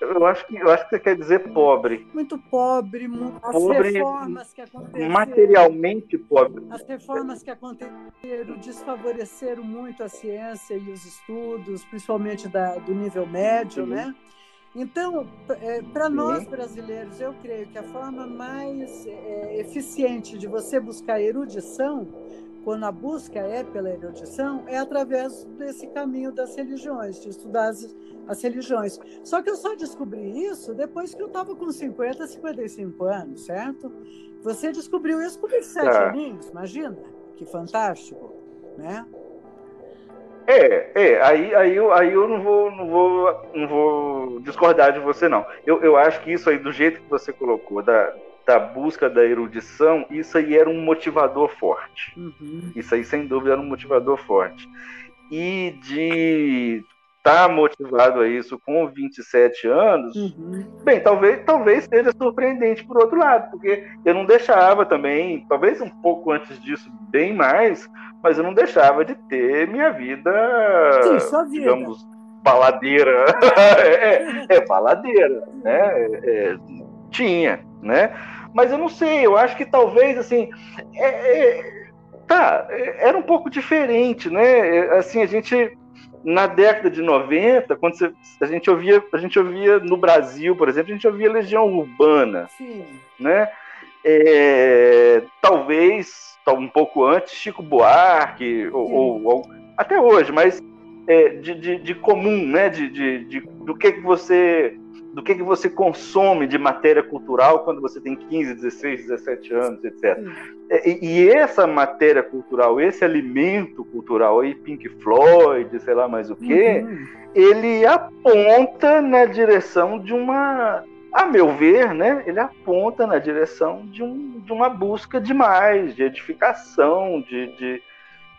eu acho que eu acho que você quer dizer pobre. Muito pobre, as pobre, reformas que aconteceram. Materialmente pobre. As reformas que aconteceram desfavoreceram muito a ciência e os estudos, principalmente da, do nível médio, Sim. né? Então, é, para nós brasileiros, eu creio que a forma mais é, eficiente de você buscar erudição, quando a busca é pela erudição, é através desse caminho das religiões, de estudar as, as religiões. Só que eu só descobri isso depois que eu estava com 50, 55 anos, certo? Você descobriu isso com 27 ah. aninhos, imagina? Que fantástico, né? É, é, aí, aí, eu, aí eu não vou, não vou, não vou discordar de você, não. Eu, eu acho que isso aí, do jeito que você colocou, da, da busca da erudição, isso aí era um motivador forte. Uhum. Isso aí, sem dúvida, era um motivador forte. E de estar tá motivado a isso com 27 anos, uhum. bem, talvez, talvez seja surpreendente por outro lado, porque eu não deixava também, talvez um pouco antes disso, bem mais, mas eu não deixava de ter minha vida, Sim, digamos, baladeira. é, é, é, baladeira, né? É, é, tinha, né? Mas eu não sei, eu acho que talvez, assim, é, é tá, era um pouco diferente, né? Assim, a gente na década de 90, quando você, a gente ouvia, a gente ouvia no Brasil, por exemplo, a gente ouvia Legião Urbana, Sim. né? é, talvez um pouco antes, Chico Buarque, ou, ou, até hoje, mas é, de, de, de, comum, né? De, de, de, do que, que você do que, que você consome de matéria cultural quando você tem 15, 16, 17 anos, etc. É, e, e, essa matéria cultural, esse alimento cultural, aí Pink Floyd, sei lá mais o quê, uhum. ele aponta na direção de uma a meu ver, né, ele aponta na direção de, um, de uma busca de mais, de edificação, de, de,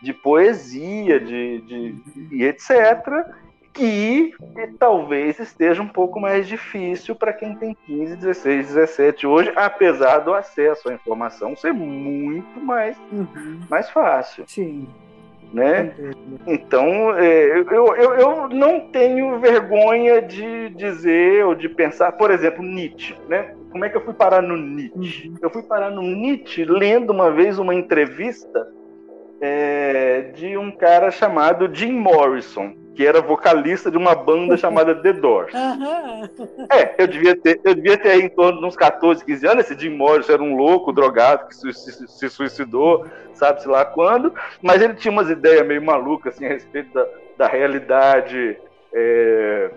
de poesia, de, de, e etc., que talvez esteja um pouco mais difícil para quem tem 15, 16, 17 hoje, apesar do acesso à informação ser muito mais, uhum. mais fácil. Sim né? Então, é, eu, eu, eu não tenho vergonha de dizer ou de pensar, por exemplo, Nietzsche, né? Como é que eu fui parar no Nietzsche? Uhum. Eu fui parar no Nietzsche lendo uma vez uma entrevista é, de um cara chamado Jim Morrison, que era vocalista de uma banda chamada The Doors. Uhum. É, eu devia ter, eu devia ter em torno de uns 14, 15 anos. Esse Jim Morrison era um louco, drogado, que se, se, se suicidou, sabe-se lá quando, mas ele tinha umas ideias meio malucas assim, a respeito da, da realidade. É,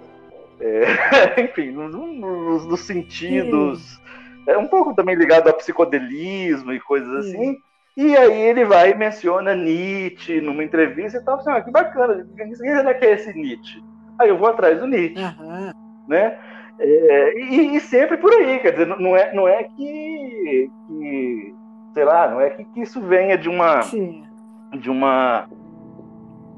é, enfim, nos, nos sentidos. É um pouco também ligado ao psicodelismo e coisas assim. E aí ele vai e menciona Nietzsche numa entrevista e tal, assim, ah, que bacana, quem é que é esse Nietzsche? Aí eu vou atrás do Nietzsche, uhum. né? É, e, e, sempre por aí, quer dizer, não é, não é que, que sei lá, não é que, que isso venha de uma Sim. de uma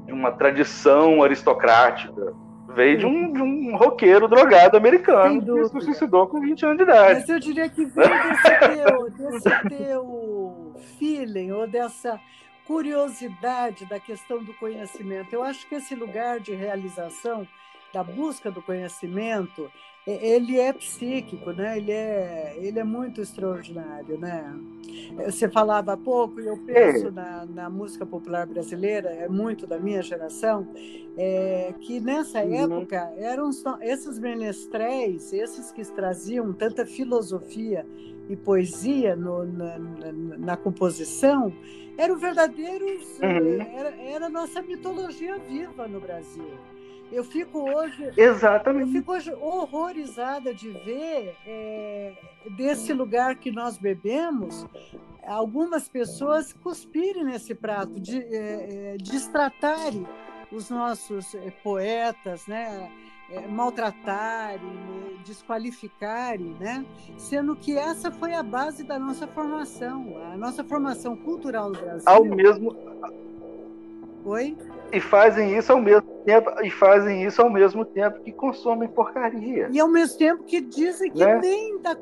de uma tradição aristocrática, veio de um, de um roqueiro drogado americano que se suicidou com 20 anos de idade. Mas eu diria que veio desse teu, desse teu feeling ou dessa curiosidade da questão do conhecimento. Eu acho que esse lugar de realização da busca do conhecimento, ele é psíquico, né? Ele é, ele é muito extraordinário, né? Você falava há pouco, e eu penso é. na, na, música popular brasileira, é muito da minha geração, é, que nessa uhum. época eram esses menestréis, esses que traziam tanta filosofia e poesia no, na, na, na, composição eram verdadeiros uhum. era, era a nossa mitologia viva no Brasil eu fico hoje exatamente eu fico hoje horrorizada de ver é, desse lugar que nós bebemos algumas pessoas cuspirem nesse prato de é, destratarem os nossos poetas né maltratarem, desqualificarem, né? Sendo que essa foi a base da nossa formação, a nossa formação cultural no Brasil. Ao mesmo Oi? E fazem isso ao mesmo tempo e fazem isso ao mesmo tempo que consomem porcaria. E ao mesmo tempo que dizem que né? nem da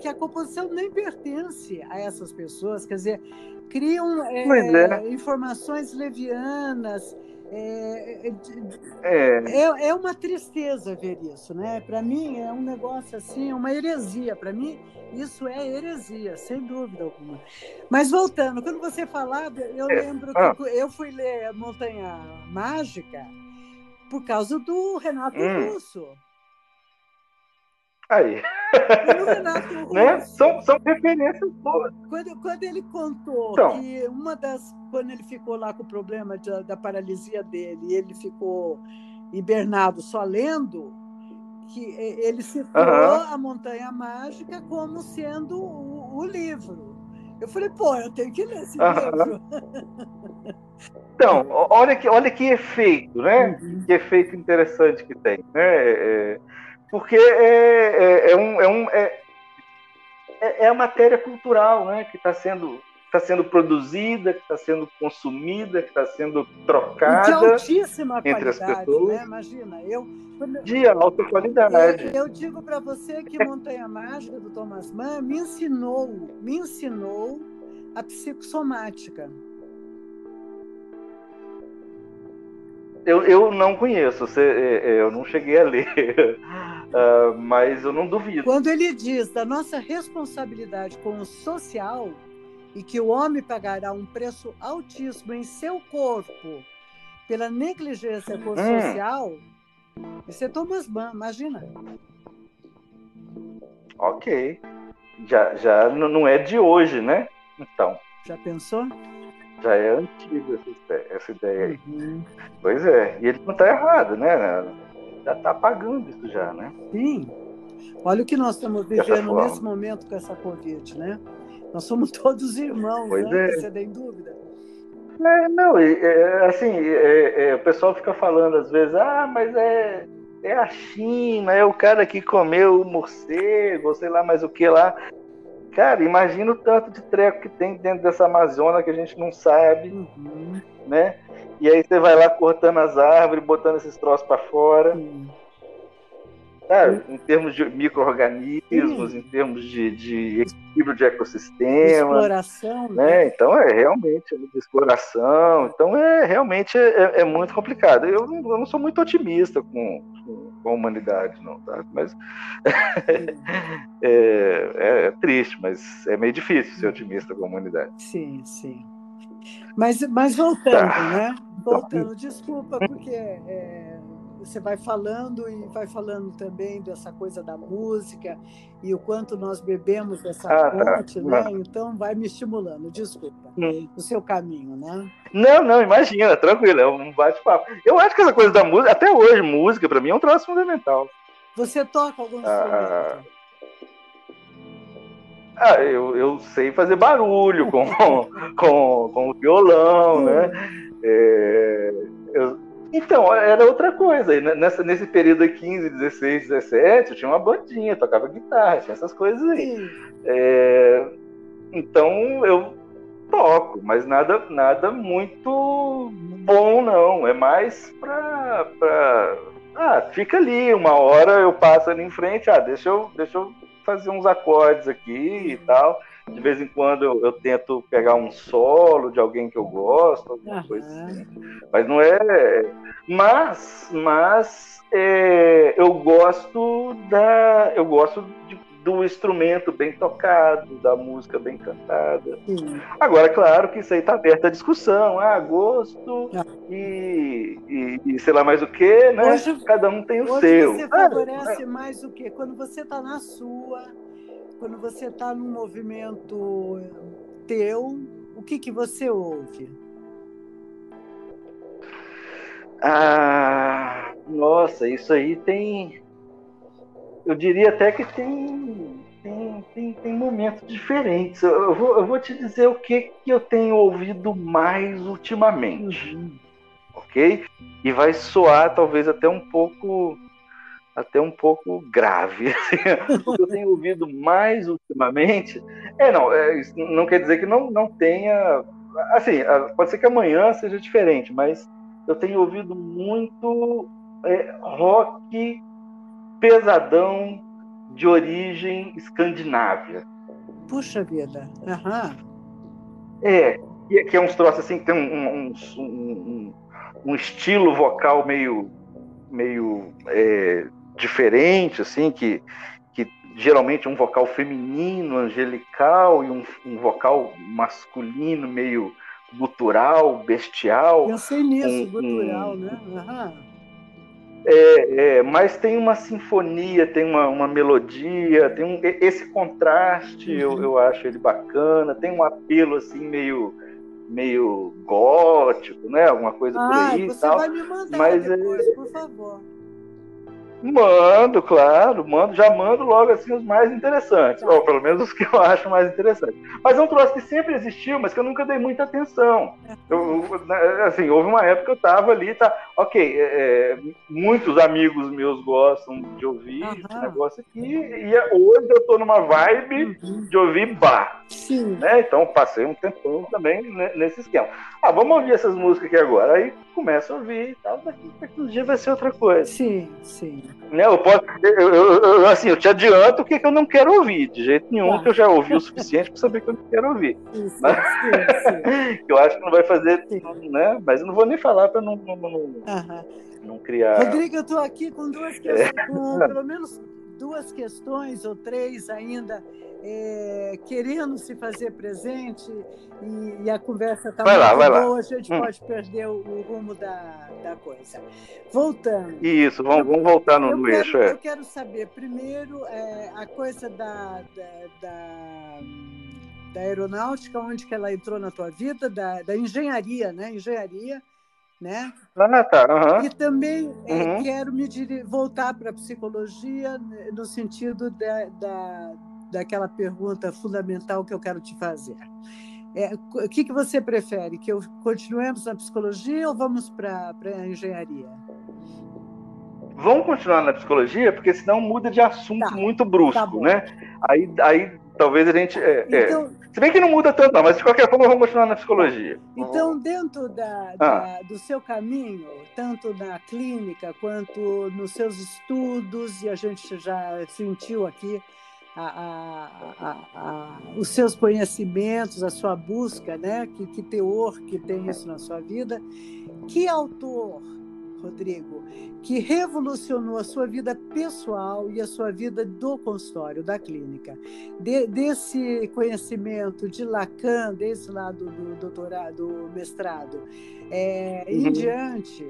que a composição nem pertence a essas pessoas, quer dizer, criam é, é. informações levianas, é, é, é, é, é uma tristeza ver isso, né? Para mim é um negócio assim, uma heresia. Para mim isso é heresia, sem dúvida alguma. Mas voltando, quando você falava, eu é, lembro ah. que eu fui ler Montanha Mágica por causa do Renato hum. Russo. Aí. né? São, são referências boas. Quando, quando ele contou então. que uma das. Quando ele ficou lá com o problema de, da paralisia dele, ele ficou hibernado só lendo, que ele citou a Montanha Mágica como sendo o, o, livro. Eu falei, pô, eu tenho que ler esse livro. Então, olha que, olha que efeito, né? Uhum. Que efeito interessante que tem. Né? É, porque é, é, é, um, é, um, é, é, é a matéria cultural né, que está sendo, tá sendo produzida, que está sendo consumida, que está sendo trocada de altíssima entre as pessoas. Né? Imagina, eu, de alta qualidade. Eu, eu digo para você que Montanha Mágica do Thomas Mann me ensinou, me ensinou a psicossomática. Eu, eu não conheço, é, é, eu não cheguei a ler, uh, mas eu não duvido. Quando ele diz da nossa responsabilidade com o social e que o homem pagará um preço altíssimo em seu corpo pela negligência com o hum. social, isso é Thomas Mann, imagina. Ok. já, já não é de hoje, né? Então. Já pensou? Já é antiga essa, essa ideia aí. Uhum. Pois é, e ele não está errado, né? Já está apagando isso já, né? Sim. Olha o que nós estamos vivendo nesse momento com essa Covid, né? Nós somos todos irmãos, pois né? É. Você tem dúvida? É, não, é, assim, é, é, o pessoal fica falando às vezes, ah, mas é, é a China, é o cara que comeu o morcego, sei lá mais o que lá. Cara, imagina o tanto de treco que tem dentro dessa Amazônia que a gente não sabe, uhum. né? E aí você vai lá cortando as árvores, botando esses troços para fora. Uhum sabe? Em termos de micro-organismos, em termos de, de, equilíbrio de ecossistema. Exploração. Né? né? Então é realmente exploração. Então é realmente é, é muito complicado. Eu não, eu não, sou muito otimista com, com, a humanidade, não, tá? Mas é, é, é, triste, mas é meio difícil ser otimista com a humanidade. Sim, sim. Mas, mas voltando, tá. né? Então, voltando, desculpa, porque é, você vai falando e vai falando também dessa coisa da música e o quanto nós bebemos dessa ah, tá. fonte, tá. né? Então vai me estimulando, desculpa, hum. o seu caminho, né? Não, não, imagina, tranquilo, é um bate-papo. Eu acho que essa coisa da música, até hoje, música para mim é um troço fundamental. Você toca algum ah, instrumento? Ah, eu, eu sei fazer barulho com, com, com o violão, né? É, eu, então, era outra coisa. Nessa, nesse período de 15, 16, 17, eu tinha uma bandinha, tocava guitarra, tinha essas coisas aí. É, então, eu toco, mas nada, nada muito bom, não. É mais pra, pra. Ah, fica ali, uma hora eu passo ali em frente, ah, deixa eu, deixa eu fazer uns acordes aqui e tal. De vez em quando eu, eu, tento pegar um solo de alguém que eu gosto, alguma uhum. coisa assim. Mas não é. Mas, mas é, eu gosto da. Eu gosto de, do instrumento bem tocado, da música bem cantada. Sim. Agora, claro que isso aí está aberto à discussão, ah, gosto ah. E, e, e, sei lá mais o que, né? Hoje, Cada um tem o seu. Você favorece ah, mais o que? Quando você está na sua quando você está num movimento teu, o que, que você ouve? Ah, nossa, isso aí tem. Eu diria até que tem, tem, tem, tem momentos diferentes. Eu vou, eu vou te dizer o que, que eu tenho ouvido mais ultimamente. Uhum. Ok? E vai soar talvez até um pouco até um pouco grave. o que eu tenho ouvido mais ultimamente. É, não, é, isso não quer dizer que não, não tenha. Assim, pode ser que amanhã seja diferente, mas eu tenho ouvido muito é, rock pesadão de origem escandinávia. Puxa vida. Aham. É, que é uns troços assim, tem um, um, um, um estilo vocal meio meio é, diferente, assim, que, que geralmente é um vocal feminino, angelical, e um, um vocal masculino, meio gutural, bestial. Eu sei nisso, um, gutural, um, né? Uhum. É, é, mas tem uma sinfonia, tem uma, uma melodia, tem um, esse contraste, uhum. eu, eu acho ele bacana, tem um apelo assim meio meio gótico, né? Alguma coisa ah, por aí você tal. Vai me mandar mas depois, é... por favor. Mando, claro, mando, já mando logo assim os mais interessantes, ou pelo menos os que eu acho mais interessantes. Mas é um troço que sempre existiu, mas que eu nunca dei muita atenção. Eu, né, assim, houve uma época que eu tava ali, tá, ok, é, é muitos amigos meus gostam de ouvir uhum. esse negócio aqui, e é, hoje eu tô numa vibe uhum. de ouvir bar. Sim. Né? Então passei um tempão também nesse esquema. Ah, vamos ouvir essas músicas aqui agora. Aí começa a ouvir e tal, daqui, daqui uns dias vai ser outra coisa. Sim, sim. Né, eu, posso, eu, eu, assim, eu te adianto o que, que eu não quero ouvir, de jeito nenhum, tá. que eu já ouvi o suficiente para saber que eu não quero ouvir. Isso, Mas, sim, sim. eu acho que não vai fazer, né? Mas eu não vou nem falar para não, não, não, não, criar. Rodrigo, eu estou aqui com duas questões, é. com pelo menos duas questões ou três ainda é, querendo se fazer presente e, e a conversa está muito lá, boa, a gente hum. pode perder o, o, rumo da, da coisa. Voltando. Isso, vamos, vamos voltar no, no eixo. É. Eu quero saber, primeiro, é, a coisa da, da, da, da, aeronáutica, onde que ela entrou na tua vida, da, da engenharia, né? Engenharia. Né? Ah, tá. Uhum. E também é, uhum. quero me voltar para a psicologia no sentido da, da daquela pergunta fundamental que eu quero te fazer. É, o que, que você prefere? Que eu continuemos na psicologia ou vamos para a engenharia? Vamos continuar na psicologia, porque senão muda de assunto tá, muito brusco, tá né? Aí, aí talvez a gente. É, é então, é. Se bem que não muda tanto, não, mas de qualquer forma vamos continuar na psicologia. Então, dentro da, da, ah. do seu caminho, tanto na clínica quanto nos seus estudos, e a gente já sentiu aqui a, a, a, os seus conhecimentos, a sua busca, né? Que, que teor que tem isso na sua vida. Que autor, Rodrigo, que revolucionou a sua vida pessoal e a sua vida do consultório, da clínica. De, desse conhecimento de Lacan, desse lado do doutorado, do mestrado, é, uhum. em diante,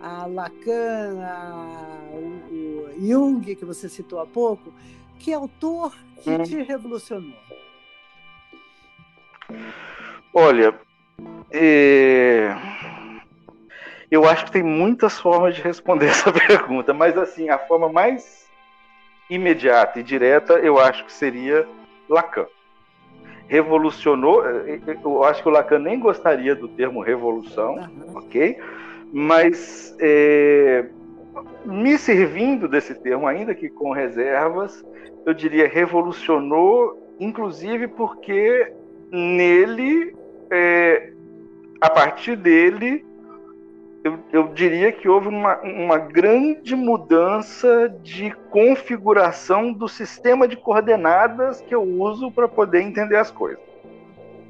a Lacan, a, o, o Jung, que você citou há pouco, que autor que hum. te revolucionou? Olha, é... eu acho que tem muitas formas de responder essa pergunta, mas assim, a forma mais imediata e direta eu acho que seria Lacan. Revolucionou, é, é, eu acho que o Lacan nem gostaria do termo revolução, uhum. ok? Mas é, me servindo desse termo, ainda que com reservas, eu diria, revolucionou, inclusive porque nele, é, a partir dele, eu, eu, diria que houve uma, uma grande mudança de configuração do sistema de coordenadas que eu uso para poder entender as coisas.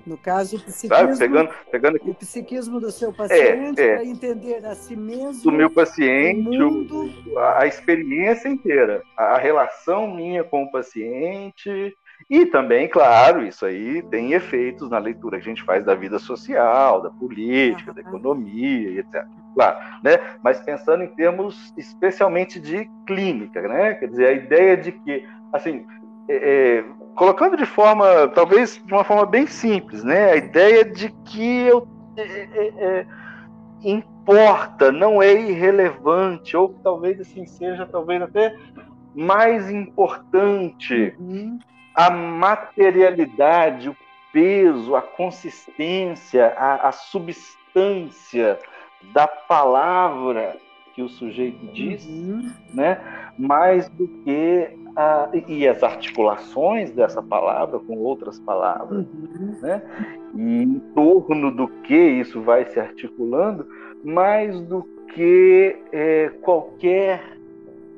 No caso, o psiquismo, Sabe, pegando, pegando aqui. o psiquismo do seu paciente é, é, para entender a si mesmo. Do meu paciente, mundo... a, a, experiência inteira, a, a relação minha com o paciente. E também, claro, isso aí tem efeitos na leitura que a gente faz da vida social, da política, da economia, etc. Claro, né? Mas pensando em termos especialmente de clínica, né? Quer dizer, a ideia de que, assim, é, é colocando de forma, talvez de uma forma bem simples, né? A ideia de que eu, é, é, é, importa, não é irrelevante, ou talvez assim seja, talvez até mais importante uhum. A materialidade, o peso, a consistência, a, a substância da palavra que o sujeito diz, uhum. né? mais do que a, e as articulações dessa palavra com outras palavras, uhum. né? e em torno do que isso vai se articulando, mais do que é, qualquer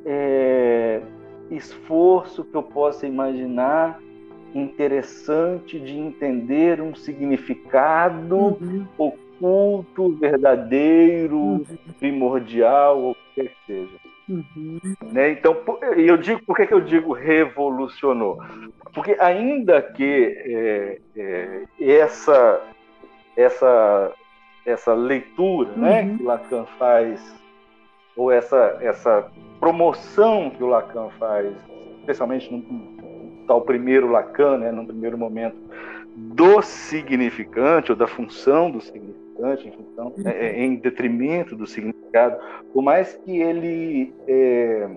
é, esforço que eu possa imaginar interessante de entender um significado uhum. oculto, verdadeiro, uhum. primordial, ou o que quer que seja. Uhum. Né? Então, eu digo, por que, que eu digo revolucionou? Porque ainda que é, é, essa, essa, essa leitura né, uhum. né, que Lacan faz, ou essa, essa promoção que o Lacan faz, especialmente no tal primeiro Lacan, né, no primeiro momento, do significante ou da função do significante, em função, é, é, em detrimento do significado, por mais que ele é,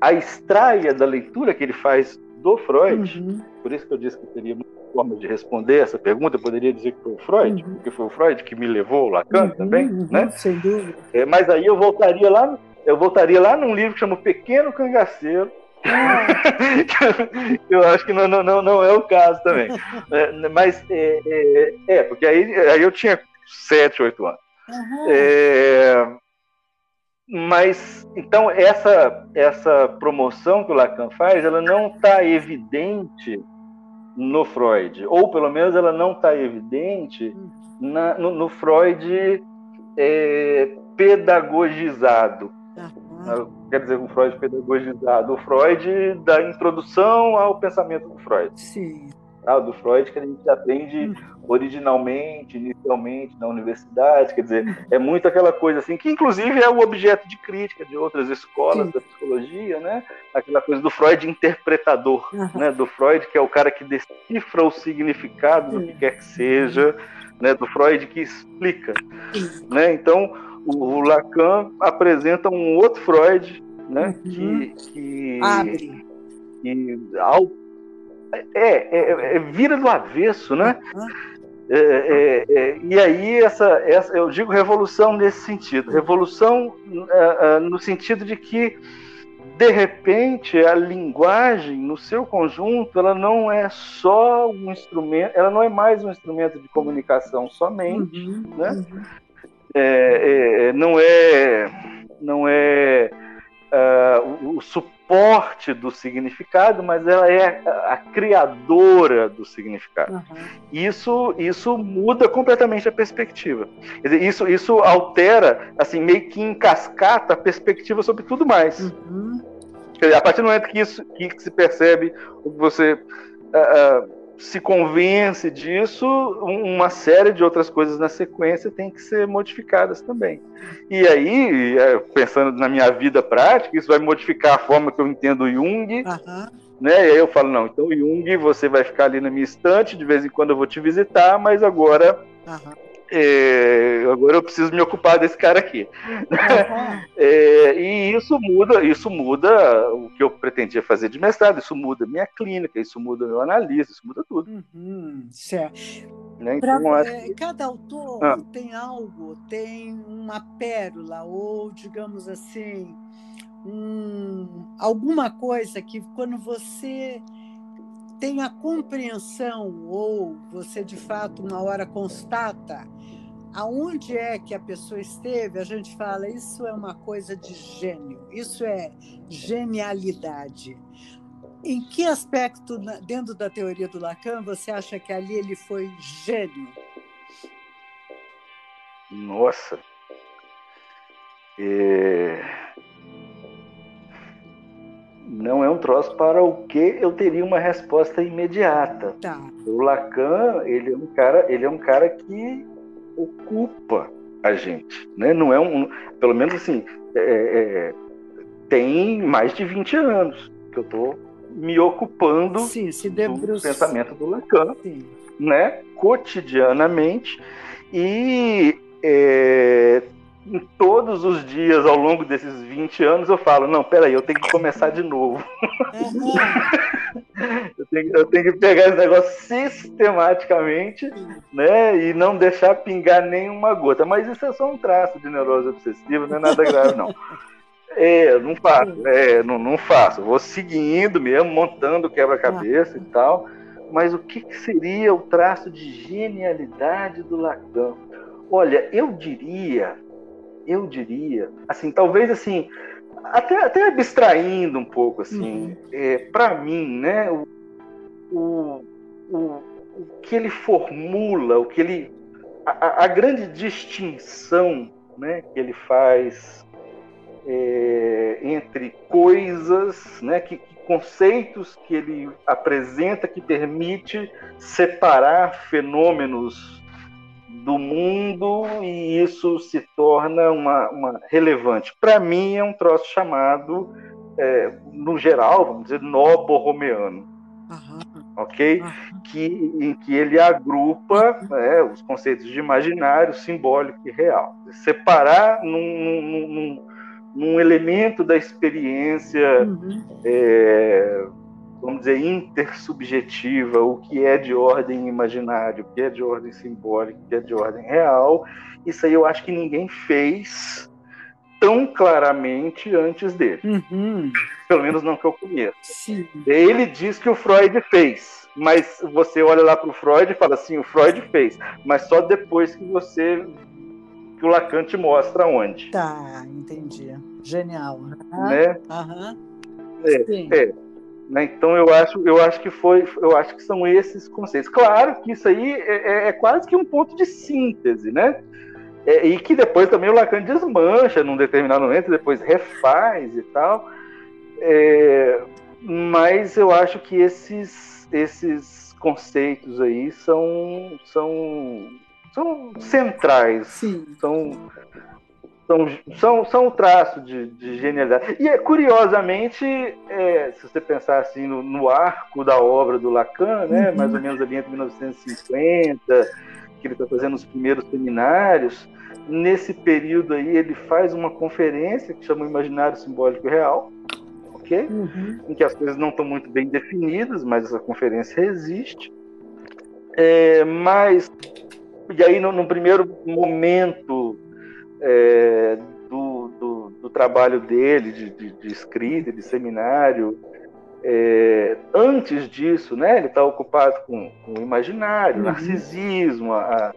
a extraia da leitura que ele faz do Freud, uhum. por isso que eu disse que teria uma forma de responder essa pergunta, eu poderia dizer que foi o Freud, uhum. porque foi o Freud que me levou ao Lacan uhum, também, uhum, né? Sem dúvida. É, mas aí eu voltaria lá, eu voltaria lá num livro que chama Pequeno Cangaceiro, ah. eu acho que não, não, não é o caso também. É, mas é, é, é, porque aí, aí eu tinha 7, 8 anos. É, mas então essa essa promoção que o Lacan faz, ela não está evidente no Freud, ou pelo menos ela não está evidente na, no, no, Freud é, pedagogizado. Uhum. Quer dizer, um Freud pedagogizado. O Freud da introdução ao pensamento do Freud. Sim. Ah, do Freud que a gente aprende originalmente, inicialmente na universidade, quer dizer, é muito aquela coisa assim, que inclusive é o objeto de crítica de outras escolas Sim. da psicologia, né? Aquela coisa do Freud interpretador, uhum. né? Do Freud que é o cara que decifra o significado do que quer que seja, né? Do Freud que explica, né? Então, o, Lacan apresenta um outro Freud, né? Uhum. Que, que, Abre. Que, ao, é, é, é, vira do avesso, né? É, é, e aí essa, essa, eu digo revolução nesse sentido, revolução no sentido de que de repente a linguagem no seu conjunto ela não é só um instrumento, ela não é mais um instrumento de comunicação somente, uhum, né? Uhum é, é, não é, não é uh, o, o, suporte do significado, mas ela é a, a criadora do significado. Uhum. Isso, isso muda completamente a perspectiva. Dizer, isso, isso altera, assim, meio que encascata a perspectiva sobre tudo mais. Uhum. Dizer, a partir do momento que isso que, que se percebe, o que você uh, uh, se convence disso, uma série de outras coisas na sequência tem que ser modificadas também. E aí, é, pensando na minha vida prática, isso vai modificar a forma que eu entendo o Jung. Uhum. Né? E aí eu falo, não, então Jung, você vai ficar ali na minha estante, de vez em quando eu vou te visitar, mas agora uhum é, agora eu preciso me ocupar desse cara aqui. Uhum. É, e isso muda, isso muda o que eu pretendia fazer de mestrado, isso muda minha clínica, isso muda meu analista, isso muda tudo. Uhum, certo. Né? Então, pra, é, cada autor ah. tem algo, tem uma pérola, ou digamos assim, um, alguma coisa que quando você tem a compreensão ou você de fato uma hora constata aonde é que a pessoa esteve, a gente fala isso é uma coisa de gênio, isso é genialidade. Em que aspecto dentro da teoria do Lacan você acha que ali ele foi gênio? Nossa. É não é um troço para o que eu teria uma resposta imediata. Tá. O Lacan, ele é um cara, ele é um cara que ocupa a gente, né? Não é um, pelo menos assim, é, é, tem mais de 20 anos que eu estou me ocupando Sim, do pensamento do Lacan, Sim. né? Cotidianamente e é, todos os dias ao longo desses 20 anos eu falo, não, peraí, eu tenho que começar de novo. Uhum. eu, tenho, eu, tenho, que pegar esse negócio sistematicamente, né, e não deixar pingar nenhuma gota. Mas isso é só um traço de neurose obsessiva, não é nada grave, não. É, não faço, é, não, não faço. Vou seguindo mesmo, montando quebra-cabeça e tal. Mas o que, que seria o traço de genialidade do Lacan? Olha, eu diria eu diria, assim, talvez assim, até, até abstraindo um pouco, assim, uhum. é, para mim, né, o, o, o, o, que ele formula, o que ele, a, a grande distinção, né, que ele faz é, entre coisas, né, que, que conceitos que ele apresenta que permite separar fenômenos do mundo e isso se torna uma, uma relevante. Para mim é um troço chamado, é, no geral, vamos dizer, nó borromeano. Uhum. Ok? Uhum. Que, em que ele agrupa né, os conceitos de imaginário, simbólico e real. Separar num, num, num, num elemento da experiência uhum. é, vamos dizer, intersubjetiva, o que é de ordem imaginária, o que é de ordem simbólica, o que é de ordem real. Isso aí eu acho que ninguém fez tão claramente antes dele. Uhum. Pelo menos não que eu conheça. Sim. Ele diz que o Freud fez, mas você olha lá para o Freud e fala assim, o Freud fez, mas só depois que você que o Lacan te mostra onde. Tá, entendi. Genial. Né? Uhum. É, é. Né? Então eu acho, eu acho que foi, eu acho que são esses conceitos. Claro que isso aí é, é, é quase que um ponto de síntese, né? é, e que depois também o Lacan desmancha num determinado momento, depois refaz e tal. É, mas eu acho que esses, esses conceitos aí são, são, são centrais, Sim. são são, são, são um traço de, de genialidade. E, curiosamente, é, se você pensar assim no, no, arco da obra do Lacan, né, uhum. mais ou menos ali entre 1950, que ele está fazendo os primeiros seminários, nesse período aí ele faz uma conferência que chama Imaginário Simbólico Real, ok? Uhum. Em que as coisas não estão muito bem definidas, mas essa conferência existe. É, mas, e aí no, no primeiro momento é, do, do, do, trabalho dele, de, de, de, escrita, de seminário. É, antes disso, né, ele está ocupado com, com, o imaginário, uhum. narcisismo, a,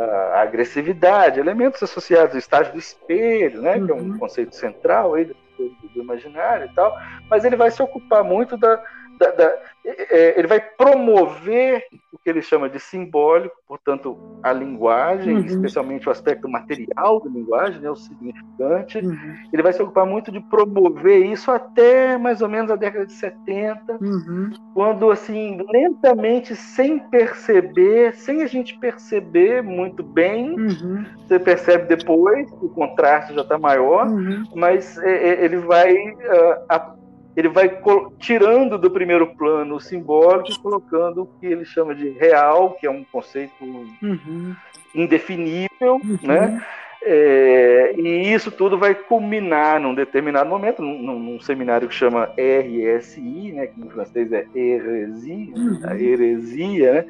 a, a, agressividade, elementos associados ao estágio do espelho, né, uhum. que é um uhum. conceito central aí do, do, imaginário e tal, mas ele vai se ocupar muito da, da, da, é, ele vai promover o que ele chama de simbólico, portanto, a linguagem, uhum. especialmente o aspecto material da linguagem, né, o significante. Uhum. Ele vai se ocupar muito de promover isso até mais ou menos a década de 70, uhum. quando, assim, lentamente, sem perceber, sem a gente perceber muito bem, uhum. você percebe depois, o contraste já está maior, uhum. mas é, é, ele vai. Uh, ele vai tirando do primeiro plano o simbólico e colocando o que ele chama de real, que é um conceito uhum. indefinível, uhum. né? É, e isso tudo vai culminar num determinado momento, num, num, seminário que chama RSI, né, que em francês é heresia, uhum. a heresia, né,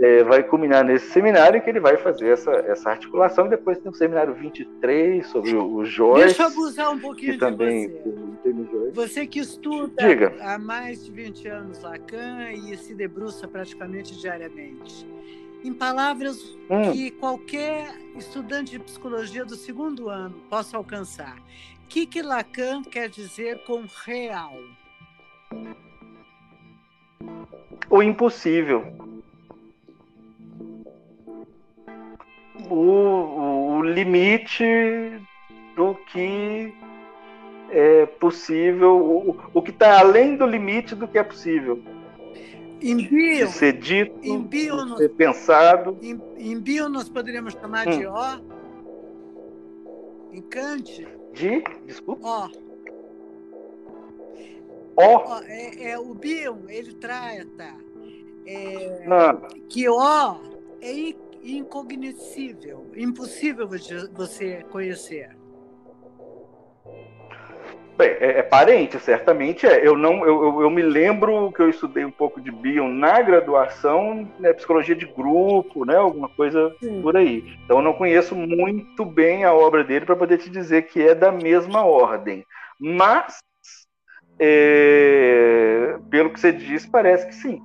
é, vai culminar nesse seminário que ele vai fazer essa, essa articulação. E depois tem o seminário 23 sobre o, o Joyce. Deixa eu abusar um pouquinho que também você. Você que estuda Diga. há mais de 20 anos Lacan e se debruça praticamente diariamente. Em palavras hum. que qualquer estudante de psicologia do segundo ano possa alcançar. O que, que Lacan quer dizer com real? O impossível. o, o limite do que é possível, o, o que está além do limite do que é possível. Em bio, de ser dito, em bio de ser pensado. Em, em bio nós poderíamos chamar hum. de ó. Em Kant. De? Desculpa. Ó. Ó. é, é, o bio, ele trata é, que ó é incognoscível, impossível você conhecer. Bem, é, é, parente, certamente é. Eu não, eu, eu, eu, me lembro que eu estudei um pouco de Bion na graduação, né, psicologia de grupo, né, alguma coisa Sim. por aí. Então eu não conheço muito bem a obra dele para poder te dizer que é da mesma ordem. Mas, é, pelo que você diz, parece que sim.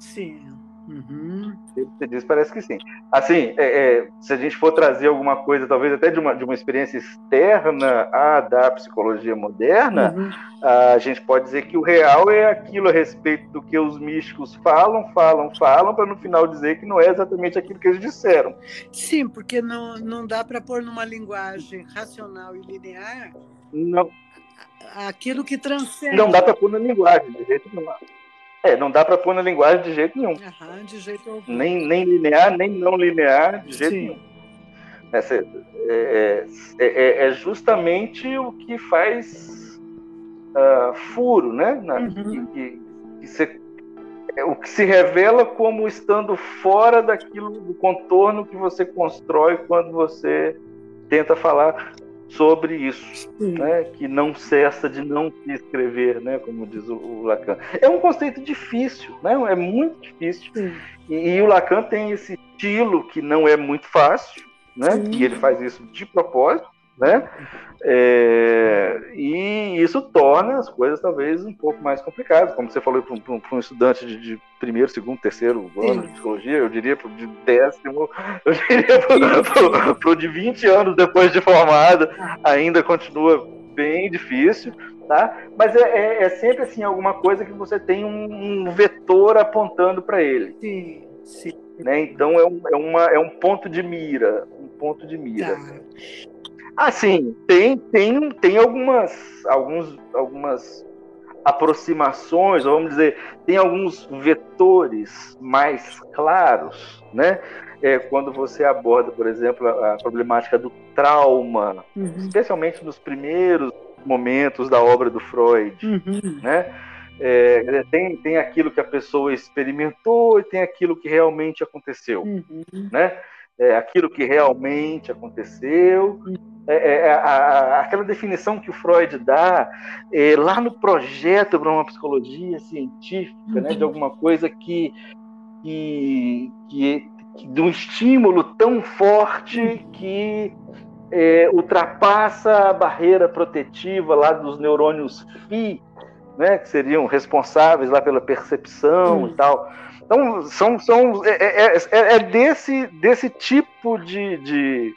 Sim. Uhum. Você diz, parece que sim. Assim, é, é, se a gente for trazer alguma coisa, talvez até de uma, de uma experiência externa à da psicologia moderna, uhum. a gente pode dizer que o real é aquilo a respeito do que os místicos falam, falam, falam, para no final dizer que não é exatamente aquilo que eles disseram. Sim, porque não, não dá para pôr numa linguagem racional e linear não. aquilo que transcende. Não dá para pôr na linguagem, de jeito nenhum. É, não dá para pôr na linguagem de jeito nenhum. Uhum, de jeito algum. Nem, nem linear, nem não linear, de jeito Sim. nenhum. Essa, é, é, é, é, justamente o que faz uh, furo, né? Na, uhum. que, que, se, é, o que se revela como estando fora daquilo, do contorno que você constrói quando você tenta falar sobre isso, né, que não cessa de não se escrever, né, como diz o, Lacan. É um conceito difícil, né, é muito difícil. E, e, o Lacan tem esse estilo que não é muito fácil, né, Sim. e ele faz isso de propósito, né? É, torna as coisas talvez um pouco mais complicadas, como você falou para um, um, estudante de, de, primeiro, segundo, terceiro ano de psicologia, eu diria para de décimo, eu diria para o de 20 anos depois de formado, ainda continua bem difícil, tá? Mas é, é, é sempre assim alguma coisa que você tem um, um vetor apontando para ele. Sim, sim. Né? Então é um, é, uma, é um ponto de mira, ponto de mira. Tá. Assim, tem, tem, tem algumas, alguns, algumas aproximações, vamos dizer, tem alguns vetores mais claros, né? É, quando você aborda, por exemplo, a, a problemática do trauma, uhum. especialmente nos primeiros momentos da obra do Freud, uhum. né? É, tem, tem aquilo que a pessoa experimentou e tem aquilo que realmente aconteceu, uhum. né? É, aquilo que realmente aconteceu, é, é, é a, a, aquela definição que o Freud dá é, lá no projeto para uma psicologia científica, né, de alguma coisa que, que, que, que de um estímulo tão forte que é, ultrapassa a barreira protetiva lá dos neurônios Phi, né, que seriam responsáveis lá pela percepção uhum. e tal. Então, são, são, é, é, é, é desse, desse tipo de, de,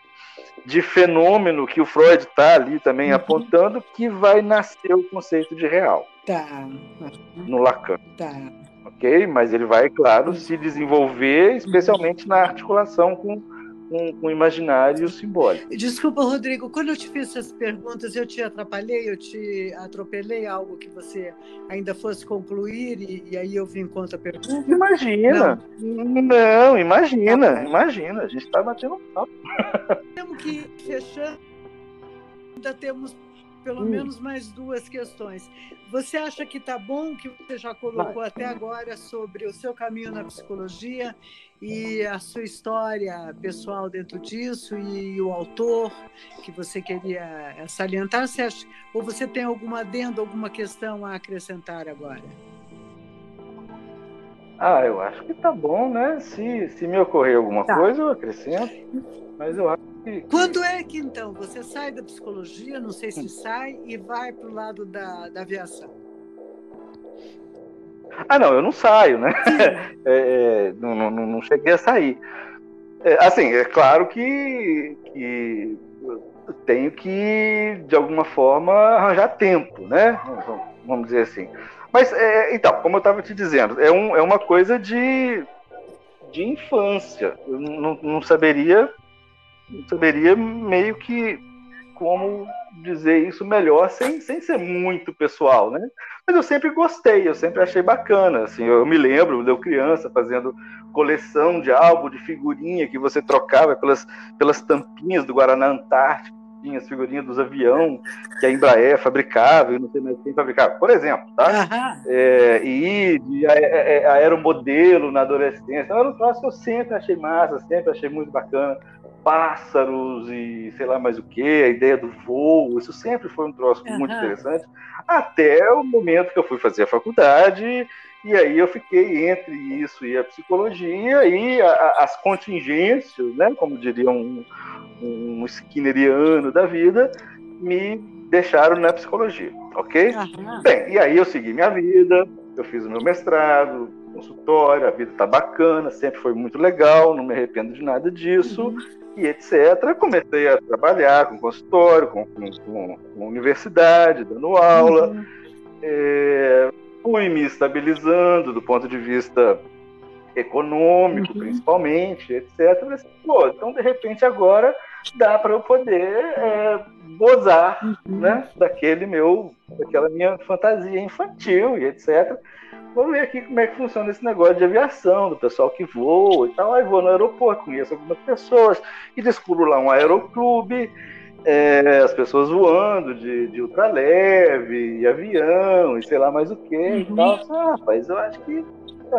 de, fenômeno que o Freud está ali também uhum. apontando que vai nascer o conceito de real. Tá. No Lacan. Tá. Ok? Mas ele vai, claro, se desenvolver, especialmente na articulação com com, com o imaginário simbólico. Desculpa, Rodrigo, quando eu te fiz essas perguntas, eu te atrapalhei, eu te atropelei algo que você ainda fosse concluir e, e aí eu vim com outra pergunta? Imagina! Não, Não imagina, tá imagina, a gente está batendo papo. Temos que ir fechando, ainda temos pelo hum. menos mais duas questões. Você acha que está bom que você já colocou Vai. até agora sobre o seu caminho na psicologia e a sua história pessoal dentro disso e o autor que você queria salientar? Você acha, ou você tem alguma adendo, alguma questão a acrescentar agora? Ah, eu acho que tá bom, né? Se, se me ocorrer alguma tá. coisa, eu acrescento. Mas eu acho. Quando é que então você sai da psicologia, não sei se sai, e vai para o lado da, da aviação? Ah, não, eu não saio, né? É, é, não, não, não, cheguei a sair. É, assim, é claro que, que tenho que, de alguma forma, arranjar tempo, né? Vamos dizer assim. Mas, é, então, como eu estava te dizendo, é, um, é uma coisa de, de infância. Eu não, não saberia, saberia meio que como dizer isso melhor sem, sem ser muito pessoal, né? Mas eu sempre gostei, eu sempre achei bacana, assim, eu me lembro, eu criança fazendo coleção de álbum de figurinha que você trocava pelas, pelas tampinhas do Guaraná Antártico, tinha as figurinhas dos aviões que a Embraer fabricava, e não sei mais quem fabricava, por exemplo, tá? Uhum. É, e de aeromodelo na adolescência, era um troço que eu sempre achei massa, sempre achei muito bacana pássaros e sei lá mais o que, a ideia do voo, isso sempre foi um troço uhum. muito interessante, até o momento que eu fui fazer a faculdade, e aí eu fiquei entre isso e a psicologia e a, a, as contingências, né, como diria um, um skinneriano da vida, me deixaram na psicologia, ok? Uhum. Bem, e aí eu segui minha vida, eu fiz o meu mestrado, consultório, a vida tá bacana, sempre foi muito legal, não me arrependo de nada disso. Uhum e etc. Comecei a trabalhar com consultório, com, com, com universidade, dando aula. Uhum. É, fui me estabilizando do ponto de vista econômico, uhum. principalmente, etc. Mas, pô, então, de repente, agora dá para eu poder é, gozar uhum. né, daquele meu, daquela minha fantasia infantil e etc. Vou ver aqui como é que funciona esse negócio de aviação, do pessoal que voa e tal. Aí vou no aeroporto, conheço algumas pessoas e descubro lá um aeroclube, é, as pessoas voando de, de ultraleve, e avião, e sei lá mais o que uhum. e tal. Ah, rapaz, eu acho que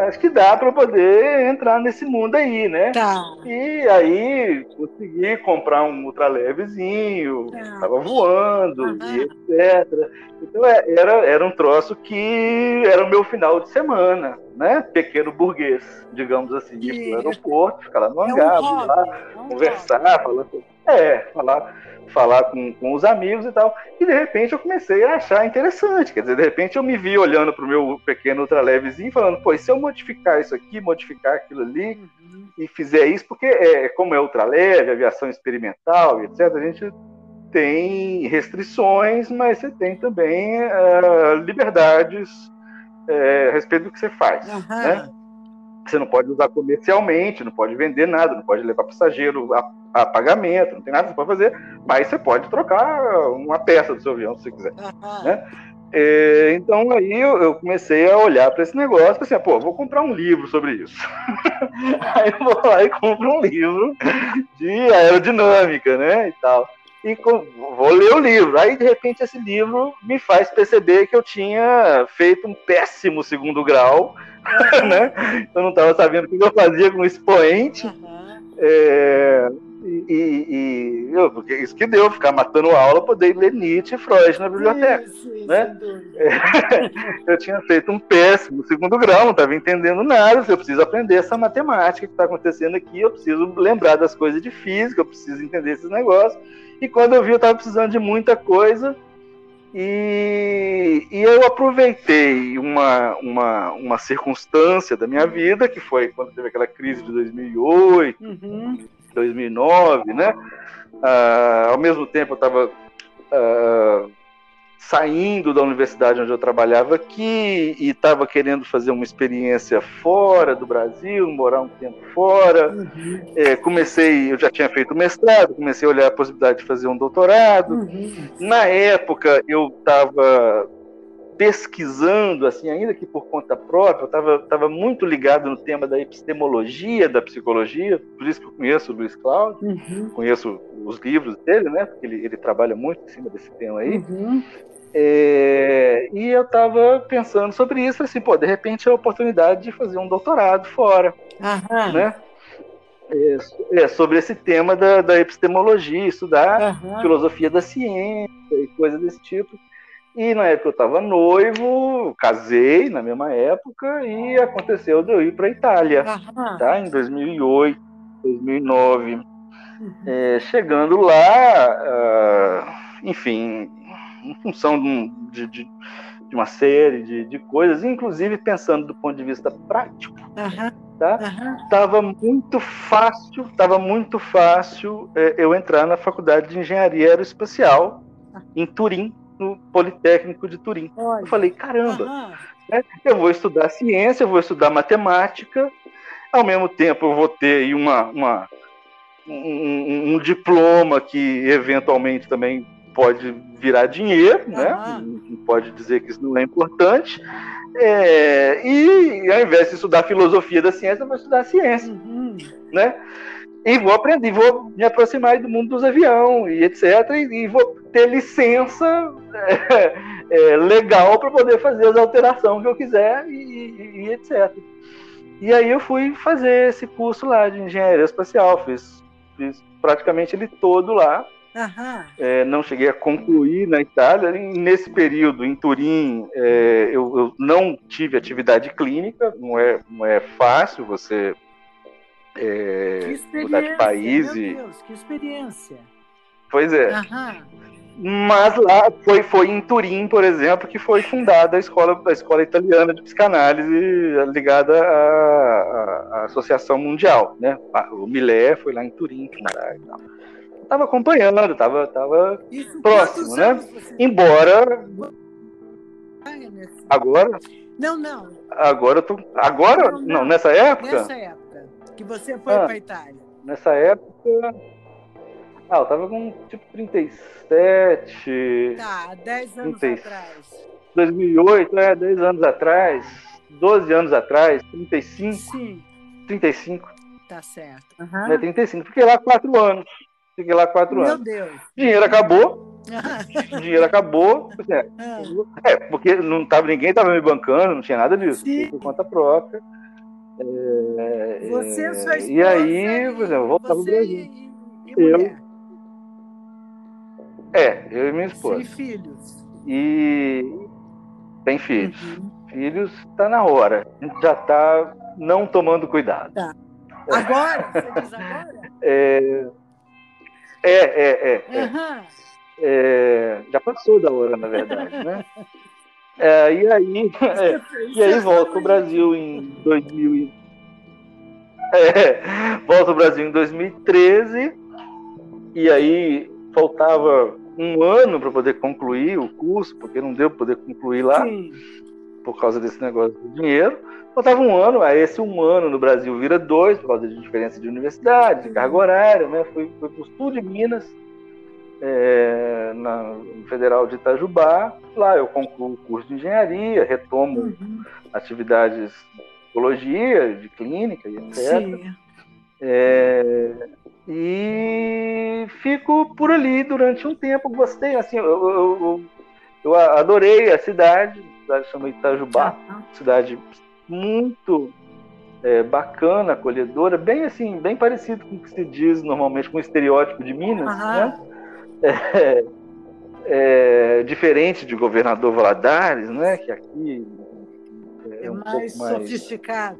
acho que dá para poder entrar nesse mundo aí, né? Tá. E aí consegui comprar um ultralevezinho, estava tá. voando uhum. e etc. Então é, era, era um troço que era o meu final de semana, né? Pequeno burguês, digamos assim, ir para o aeroporto, ficar lá no hangar, é um lá, é um conversar, falar, é, falar falar com, com os amigos e tal. E de repente eu comecei a achar interessante. Quer dizer, de repente eu me vi olhando para o meu pequeno ultralevezinho falando, pô, e se eu modificar isso aqui, modificar aquilo ali, uhum. e fizer isso, porque é, como é ultraleve, aviação experimental, etc., a gente tem restrições, mas você tem também uh, liberdades uh, a respeito do que você faz. Uhum. Né? Você não pode usar comercialmente, não pode vender nada, não pode levar passageiro a a pagamento, não tem nada pode fazer, mas você pode trocar uma peça do seu avião se você quiser. Uhum. Né? É, então aí eu, eu, comecei a olhar para esse negócio e assim, pô, vou comprar um livro sobre isso. aí eu vou lá e compro um livro de aerodinâmica, né, e tal. E com, vou ler o livro. Aí de repente esse livro me faz perceber que eu tinha feito um péssimo segundo grau, né? Eu não estava sabendo o que eu fazia com o expoente. Uhum. É, e, e, eu, porque isso que deu, ficar matando aula, poder ler Nietzsche e Freud na biblioteca. Isso, né? eu tinha feito um péssimo segundo grau, não estava entendendo nada. Eu preciso aprender essa matemática que está acontecendo aqui, eu preciso lembrar das coisas de física, eu preciso entender esses negócios. E quando eu vi, eu estava precisando de muita coisa. E, e, eu aproveitei uma, uma, uma circunstância da minha vida, que foi quando teve aquela crise de 2008, uhum. 2009, né? Ah, ao mesmo tempo, eu estava ah, saindo da universidade onde eu trabalhava aqui e estava querendo fazer uma experiência fora do Brasil, morar um tempo fora. Uhum. É, comecei, eu já tinha feito mestrado, comecei a olhar a possibilidade de fazer um doutorado. Uhum. Na época, eu estava pesquisando, assim, ainda que por conta própria, eu estava tava muito ligado no tema da epistemologia da psicologia, por isso que eu conheço o Luiz Cláudio, uhum. conheço os livros dele, né, porque ele, ele trabalha muito em cima desse tema aí. Uhum. É, e eu estava pensando sobre isso, assim, pô, de repente é a oportunidade de fazer um doutorado fora, né? É, é, sobre esse tema da, da epistemologia, estudar filosofia da ciência e coisas desse tipo. E na época eu estava noivo, casei na mesma época e aconteceu de eu ir para a Itália, tá? Em 2008, 2009. Uhum. É, chegando lá, uh, enfim, em função de, de, de uma série de, de, coisas, inclusive pensando do ponto de vista prático, uhum. tá? Uhum. Tava muito fácil, tava muito fácil é, eu entrar na faculdade de engenharia aeroespacial em Turim, no Politécnico de Turim. Olha. Eu falei, caramba, né? eu vou estudar ciência, eu vou estudar matemática, ao mesmo tempo eu vou ter aí uma, uma um, um, diploma que eventualmente também pode virar dinheiro, né? Não pode dizer que isso não é importante. É, e ao invés de estudar filosofia da ciência, eu vou estudar ciência, uhum. né? E vou aprender, vou me aproximar do mundo dos aviões e etc. E, e vou ter licença é, é, legal para poder fazer as alterações que eu quiser e, e, e, etc. E aí eu fui fazer esse curso lá de engenharia espacial, fiz, fiz praticamente ele todo lá. Uhum. É, não cheguei a concluir na Itália. Nesse período, em Turim, é, eu, eu, não tive atividade clínica, não é, não é fácil você é, mudar de país. Meu Deus, que experiência! Pois é. Mas lá foi, foi em Turim, por exemplo, que foi fundada a escola, a escola italiana de psicanálise ligada à, à, à Associação Mundial. Né? O Milé foi lá em Turim, fundar e tal. Estava acompanhando, estava tava próximo, né? Embora. Agora? Não, não. Agora eu tô. Agora? Não, não. não nessa época? Nessa época que você foi ah, para Itália? Nessa época. Ah, eu tava com tipo 37. Tá, 10 anos 30, atrás. 2008, é, 10 anos atrás. 12 anos atrás, 35. Sim. 35. Tá certo. Uhum. É 35. Fiquei lá 4 anos. Fiquei lá 4 anos. Meu Deus. Dinheiro acabou. dinheiro acabou. É, ah. é, porque não tava, ninguém tava me bancando, não tinha nada disso. Sim. Por conta própria. É, você e sua esposa. E aí, por exemplo, voltar pro Brasil. E, e eu. É, eu e minha esposa. E filhos. E tem filhos. Uhum. Filhos tá na hora. A gente já tá não tomando cuidado. Tá. Agora? Você diz agora? É, é, é. é, é. Uhum. é já passou da hora, na verdade, né? É, e aí, é, e aí volta o Brasil em 2000 é, volta o Brasil em 2013 e aí faltava um ano para poder concluir o curso, porque não deu para poder concluir lá. Sim. por causa desse negócio do dinheiro. Faltava um ano, aí esse um ano no Brasil vira dois, por causa de diferença de universidade, de carga horária, né? Fui, fui para o sul de Minas, é, na Federal de Itajubá. Lá eu concluo o curso de engenharia, retomo uhum. atividades de psicologia, de clínica e etc. É, e fico por ali durante um tempo. Gostei, assim, eu, eu, eu, adorei a cidade, a cidade chama Itajubá, cidade muito é, bacana, acolhedora, bem assim, bem parecido com o que se diz normalmente com o estereótipo de Minas, uhum. né? É, é, diferente de Governador Valadares, né? Que aqui é, é um mais, mais sofisticado.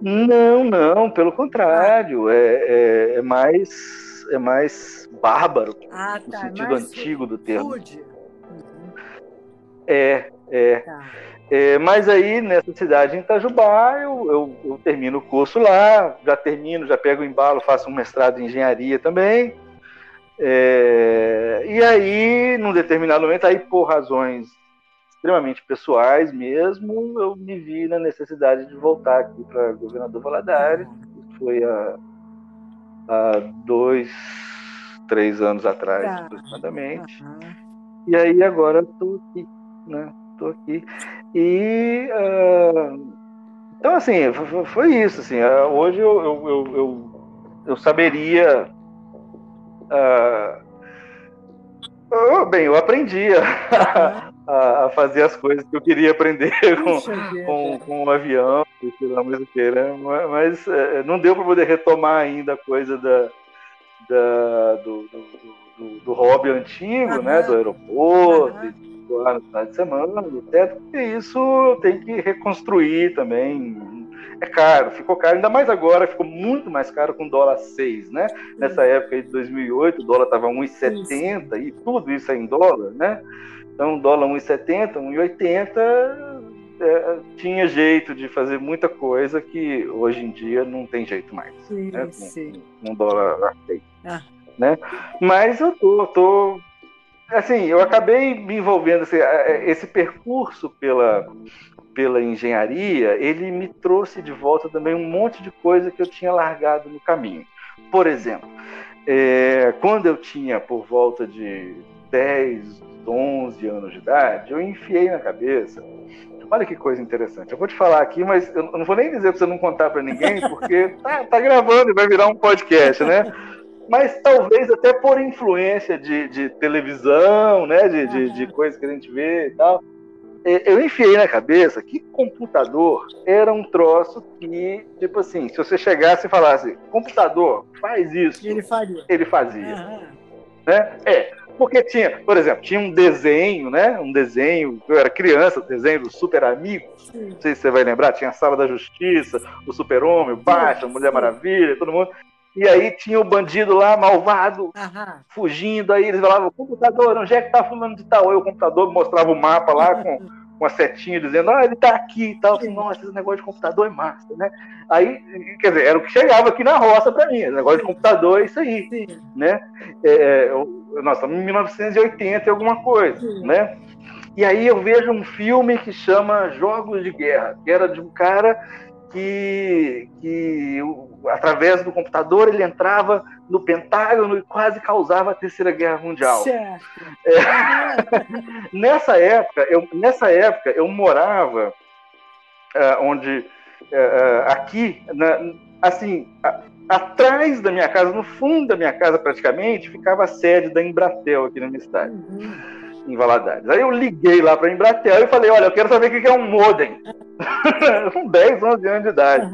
Não, não, pelo contrário, é, é, é mais é mais bárbaro ah, tá, no sentido antigo do termo. Food. É, é. Tá. É, mas aí, nessa cidade em Itajubá, eu, eu, eu, termino o curso lá, já termino, já pego o embalo, faço um mestrado em engenharia também. É, e aí, num determinado momento, aí por razões extremamente pessoais mesmo, eu me vi na necessidade de voltar aqui para Governador Valadares. Foi há, há dois, três anos atrás, tá. aproximadamente. Uhum. E aí agora estou aqui, né? Estou aqui. E uh, então assim foi isso assim. Uh, hoje eu, eu, eu, eu, eu saberia uh, bem, eu aprendi a, a, fazer as coisas que eu queria aprender com, com, com, um avião, sei lá mais o que, né? Mas, mas é, não deu para poder retomar ainda a coisa da, da do, do, do, do, hobby antigo, né? Do aeroporto, lá no final de semana, até porque isso tem que reconstruir também. É caro, ficou caro, ainda mais agora, ficou muito mais caro com dólar 6, né? Nessa época de 2008, o dólar estava 1,70 e tudo isso é em dólar, né? Então, dólar 1,70, 1,80, é, tinha jeito de fazer muita coisa que hoje em dia não tem jeito mais. Sim, né? sim. Com, com dólar aceito. Ah. Né? Mas eu tô, tô assim, eu acabei me envolvendo assim, esse percurso pela pela engenharia, ele me trouxe de volta também um monte de coisa que eu tinha largado no caminho. Por exemplo, é, quando eu tinha por volta de 10, 11 anos de idade, eu enfiei na cabeça. Olha que coisa interessante. Eu vou te falar aqui, mas eu não vou nem dizer para você não contar para ninguém, porque tá, tá gravando e vai virar um podcast, né? mas talvez até por influência de, de televisão, né, de, de, de coisas que a gente vê e tal. Eu enfiei na cabeça que computador era um troço que, tipo assim, se você chegasse e falasse, computador, faz isso. Ele faria. Ele fazia. Uhum. Né? É, porque tinha, por exemplo, tinha um desenho, né? Um desenho, eu era criança, desenho do Super Amigos. Não sei se você vai lembrar, tinha a Sala da Justiça, o Super-Homem, o Batman, a Mulher Maravilha, todo mundo. E aí tinha o bandido lá, malvado, uhum. fugindo. Aí eles falavam, computador, onde é que tá fulano de tal? Aí o computador mostrava o mapa lá com, com a setinha dizendo, ah, ele tá aqui e tal. Assim, Nossa, esse negócio de computador é massa, né? Aí, quer dizer, era o que chegava aqui na roça para mim. Esse negócio de computador é isso aí, Sim. né? É, é nós estamos em 1980 e alguma coisa, Sim. né? E aí eu vejo um filme que chama Jogos de Guerra, que era de um cara que, que através do computador ele entrava no Pentágono e quase causava a Terceira Guerra Mundial. Certo. É, nessa época, eu, nessa época eu morava é, onde é, aqui, na, assim, a, atrás da minha casa, no fundo da minha casa praticamente, ficava a sede da Embratel aqui na minha cidade. Uhum em Valadares. Aí eu liguei lá para a Embratel e falei, olha, eu quero saber o que é um modem. Com 10, 11 anos de idade.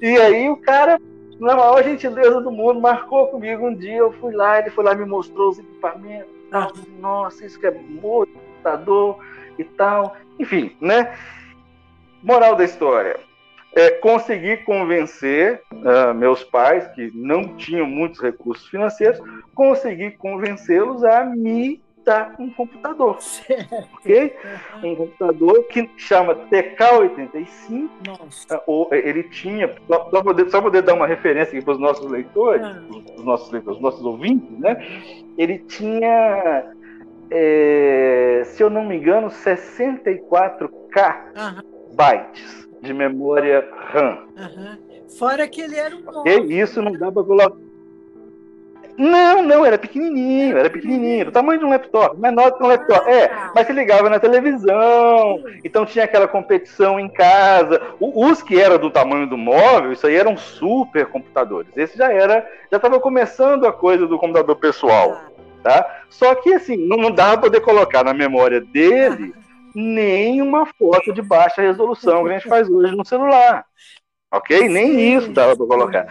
E aí o cara, na maior gentileza do mundo, marcou comigo um dia, eu fui lá, ele foi lá, me mostrou os equipamentos. Uhum. Nossa, isso que é modem, computador e tal. Enfim, né? Moral da história. É, consegui convencer uh, meus pais, que não tinham muitos recursos financeiros, consegui convencê-los a me um computador. Ok? Um computador que chama TK85. Nossa. É, ele tinha, só, só, poder, dar uma referência aqui para os nossos leitores, ah. os nossos leitores, os nossos ouvintes, né? Ele tinha é, se eu não me engano, 64K uhum. bytes de memória RAM. Uhum. Fora que ele era um. Okay? Isso não dá para colocar. Não, não, era pequenininho, era pequenininho, do tamanho de um laptop, menor que um laptop. É, mas se ligava na televisão, então tinha aquela competição em casa. Os que eram do tamanho do móvel, isso aí eram super computadores. Esse já era, já estava começando a coisa do computador pessoal, tá? Só que assim, não, não dava poder colocar na memória dele nem uma foto de baixa resolução que a gente faz hoje no celular. Ok? Nem isso dava para colocar.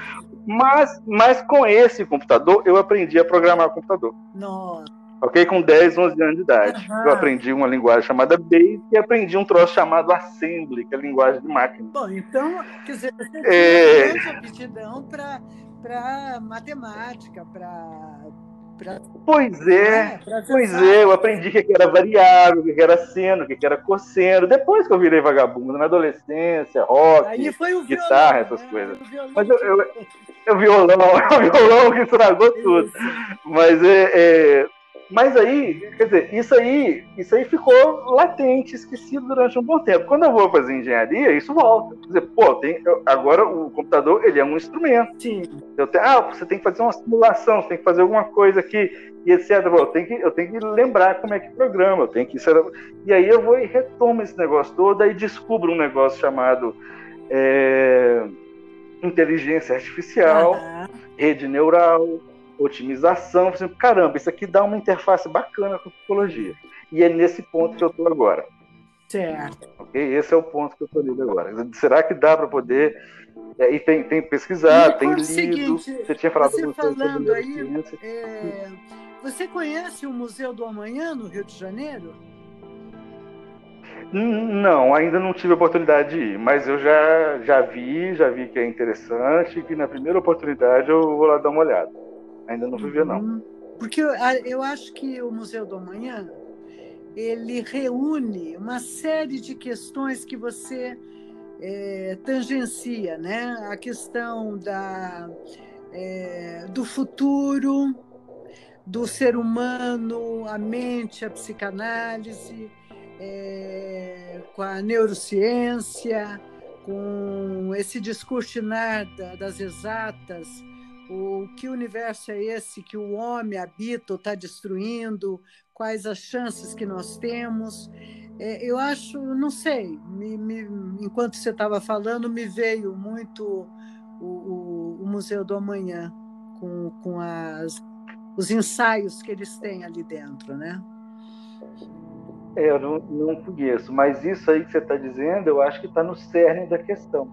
Mas, mas com esse computador, eu aprendi a programar computador. Nossa. Ok? Com 10, 11 anos de idade. Uhum. Eu aprendi uma linguagem chamada Basic e aprendi um troço chamado Assembly, que é a linguagem de máquina. Bom, então, quer dizer, você é... tem aptidão para matemática, para Pra... Pois é, é pois é, eu aprendi que era variável, que era seno, que era cosseno. Depois que eu virei vagabundo, na adolescência, rock, guitarra, essas né? coisas. Mas eu, eu, eu violão, o violão que estragou tudo. Mas é, é, mas aí, quer dizer, isso aí, isso aí ficou latente, esquecido durante um bom tempo. Quando eu vou fazer engenharia, isso volta. Quer dizer, pô, tem, eu, agora o computador ele é um instrumento. Sim. Eu tenho, ah, você tem que fazer uma simulação, você tem que fazer alguma coisa aqui, e etc. Eu tenho que, eu tenho que lembrar como é que programa, eu tenho que. E aí eu vou e retomo esse negócio todo, aí descubro um negócio chamado é, inteligência artificial, uhum. rede neural otimização. Assim, Caramba, isso aqui dá uma interface bacana com a topologia. E é nesse ponto que eu estou agora. Certo. Okay? Esse é o ponto que eu estou lendo agora. Será que dá para poder. É, e tem, tem pesquisado, tem lido. Seguinte, você tinha falado você falando aí. É, você conhece o Museu do Amanhã no Rio de Janeiro? Não, ainda não tive a oportunidade de ir, mas eu já, já vi, já vi que é interessante e que na primeira oportunidade eu vou lá dar uma olhada. Ainda não fui ver, não. Uhum. Porque eu, acho que o Museu do Amanhã ele reúne uma série de questões que você é, tangencia, né? A questão da, é, do futuro, do ser humano, a mente, a psicanálise, é, com a neurociência, com esse discursinar das exatas, o que universo é esse que o homem habita ou está destruindo? Quais as chances que nós temos? É, eu acho, não sei, me, me, enquanto você estava falando, me veio muito o, o, o, Museu do Amanhã, com, com as, os ensaios que eles têm ali dentro, né? É, eu não, não conheço, mas isso aí que você está dizendo, eu acho que está no cerne da questão.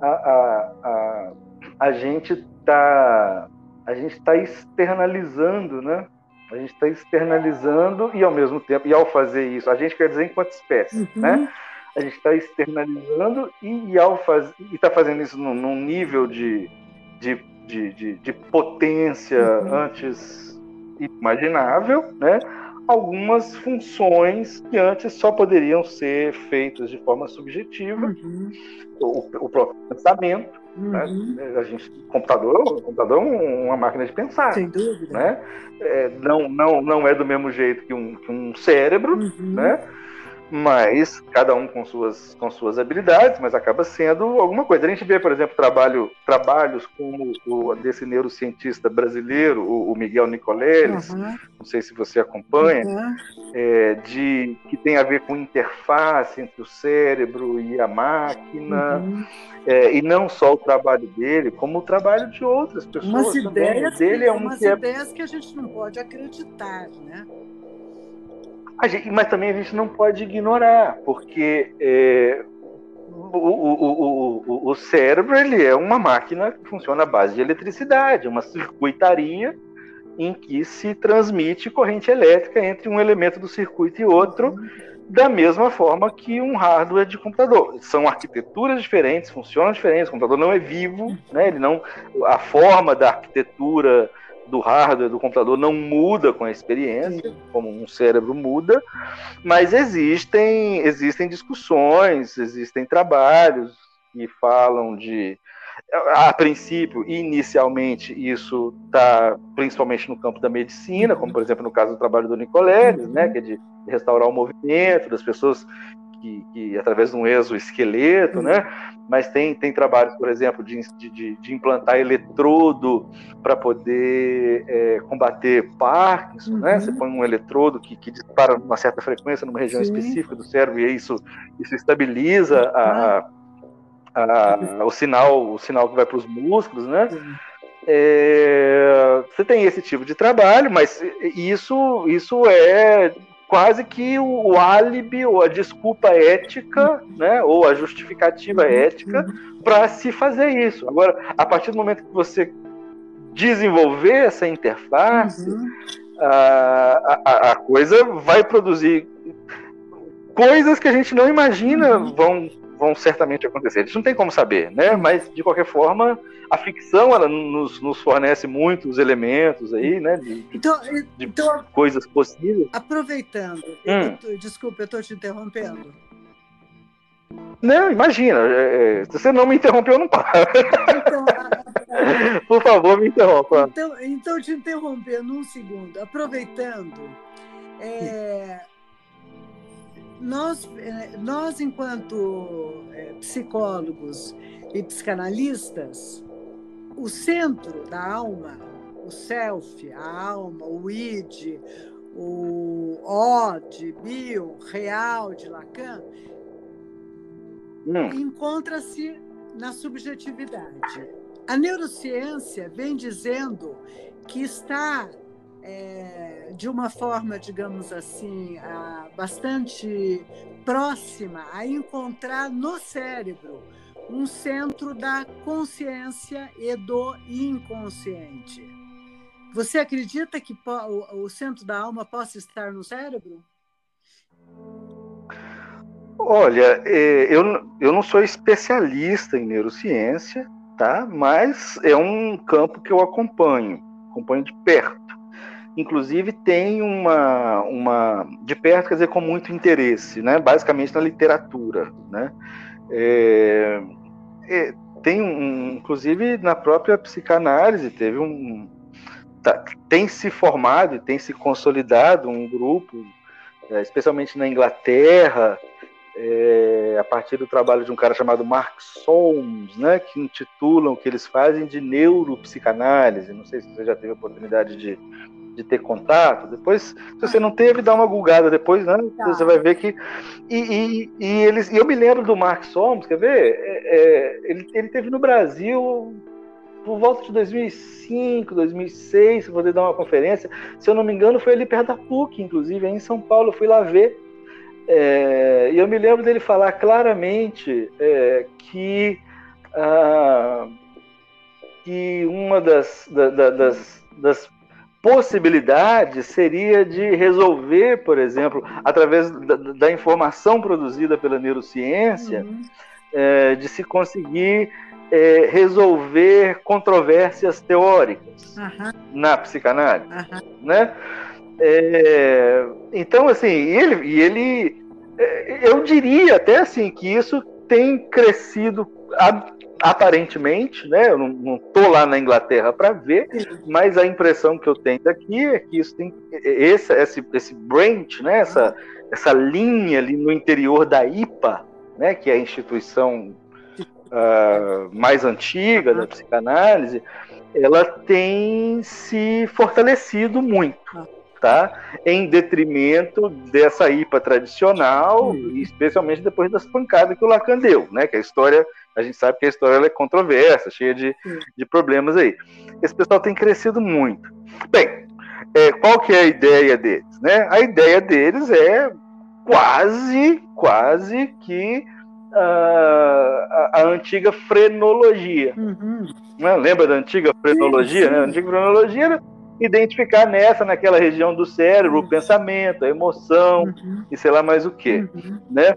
A, a, a, a gente está a gente está externalizando, né? A gente está externalizando e ao mesmo tempo, e ao fazer isso, a gente quer dizer enquanto espécie, uhum. né? A gente está externalizando e, e ao fazer está fazendo isso num, num nível de, de, de, de, de potência uhum. antes imaginável, né? Algumas funções que antes só poderiam ser feitas de forma subjetiva, uhum. o, o próprio pensamento? Uhum. Né? A gente, computador, computador é uma máquina de pensar. Sem dúvida. Né? É, não, não, não é do mesmo jeito que um, que um cérebro, uhum. né? Mas cada um com suas, com suas habilidades, mas acaba sendo alguma coisa. A gente vê, por exemplo, trabalho, trabalhos como o desse neurocientista brasileiro, o, o Miguel Nicoleles, uhum. não sei se você acompanha, uhum. é, de, que tem a ver com interface entre o cérebro e a máquina, uhum. é, e não só o trabalho dele, como o trabalho de outras pessoas. Umas ideias, dele é um umas que é... ideias que a gente não pode acreditar, né? Gente, mas também a gente não pode ignorar, porque é, o, o, o, o, cérebro ele é uma máquina que funciona à base de eletricidade, uma circuitaria em que se transmite corrente elétrica entre um elemento do circuito e outro, da mesma forma que um hardware de computador. São arquiteturas diferentes, funcionam diferentes. O computador não é vivo, né? Ele não, a forma da arquitetura do hardware do computador não muda com a experiência, como um cérebro muda, mas existem existem discussões, existem trabalhos que falam de a princípio, inicialmente, isso está principalmente no campo da medicina, como por exemplo no caso do trabalho do Nicoleles, né, que é de restaurar o movimento das pessoas que, que através de um exoesqueleto, né? Mas tem, tem trabalhos, por exemplo, de, de, de implantar eletrodo para poder é, combater Parkinson, uhum. né? Você põe um eletrodo que, que dispara uma certa frequência numa região Sim. específica do cérebro e isso, isso estabiliza a, a, o sinal o sinal que vai para os músculos, né? É, você tem esse tipo de trabalho, mas isso, isso é quase que o, o álibi ou a desculpa ética, né, ou a justificativa uhum. ética para se fazer isso. Agora, a partir do momento que você desenvolver essa interface, uhum. a, a, a, coisa vai produzir coisas que a gente não imagina uhum. vão vão certamente acontecer. Gente não tem como saber, né? Mas de qualquer forma, a ficção ela nos, nos fornece muitos elementos aí, né? De, então, de então, coisas possíveis. Aproveitando, hum. eu, desculpa, eu estou te interrompendo. Não, imagina. É, é, se você não me interrompeu, eu não paro. Então, Por favor, me interrompa. Então, então te interrompendo um segundo. Aproveitando, é, nós, eh, nós enquanto eh, psicólogos e psicanalistas, o centro da alma, o self, a alma, o id, o O de Bill, real de Lacan, encontra-se na subjetividade. A neurociência vem dizendo que está é, de uma forma, digamos assim, bastante próxima a encontrar no cérebro um centro da consciência e do inconsciente. Você acredita que o centro da alma possa estar no cérebro? Olha, é, eu, eu não sou especialista em neurociência, tá? mas é um campo que eu acompanho, acompanho de perto inclusive tem uma, uma de perto, quer dizer, com muito interesse, né? basicamente na literatura. Né? É, é, tem um, inclusive na própria psicanálise, teve um. Tá, tem se formado e tem se consolidado um grupo, é, especialmente na Inglaterra, é, a partir do trabalho de um cara chamado Mark Solms, né, que intitulam o que eles fazem de neuropsicanálise. Não sei se você já teve a oportunidade de, de ter contato. Depois, se você não teve, dá uma gulgada depois, né? Tá. Você vai ver que. E, e, e, eles, e eu me lembro do Mark Solms, quer ver? É, é, ele, ele teve no Brasil por volta de 2005, 2006, poder dar uma conferência. Se eu não me engano, foi ali perto da PUC, inclusive, aí em São Paulo. Eu fui lá ver. É, e eu me lembro dele falar claramente é, que, ah, que uma das, da, da, das, das possibilidade seria de resolver, por exemplo, através da, da informação produzida pela neurociência, uhum. é, de se conseguir é, resolver controvérsias teóricas uhum. na psicanálise, uhum. né? É, então, assim, ele, ele, é, eu diria até assim que isso tem crescido aparentemente, né? Eu não, tô lá na Inglaterra para ver, mas a impressão que eu tenho daqui é que isso tem esse esse, esse branch, né? Essa essa linha ali no interior da IPA, né? Que é a instituição uh, mais antiga da psicanálise, ela tem se fortalecido muito. Tá? Em detrimento dessa IPA tradicional, especialmente depois das pancadas que o Lacan deu, né? Que a história a gente sabe que a história é controversa, cheia de, de problemas aí. Esse pessoal tem crescido muito. Bem, é, qual que é a ideia deles? Né? A ideia deles é quase, quase que uh, a, a, antiga frenologia. Uhum. Né? Lembra da antiga frenologia? Sim, sim. Né? A antiga frenologia era identificar nessa, naquela região do cérebro, o pensamento, a emoção uhum. e sei lá mais o que. Uhum. Né?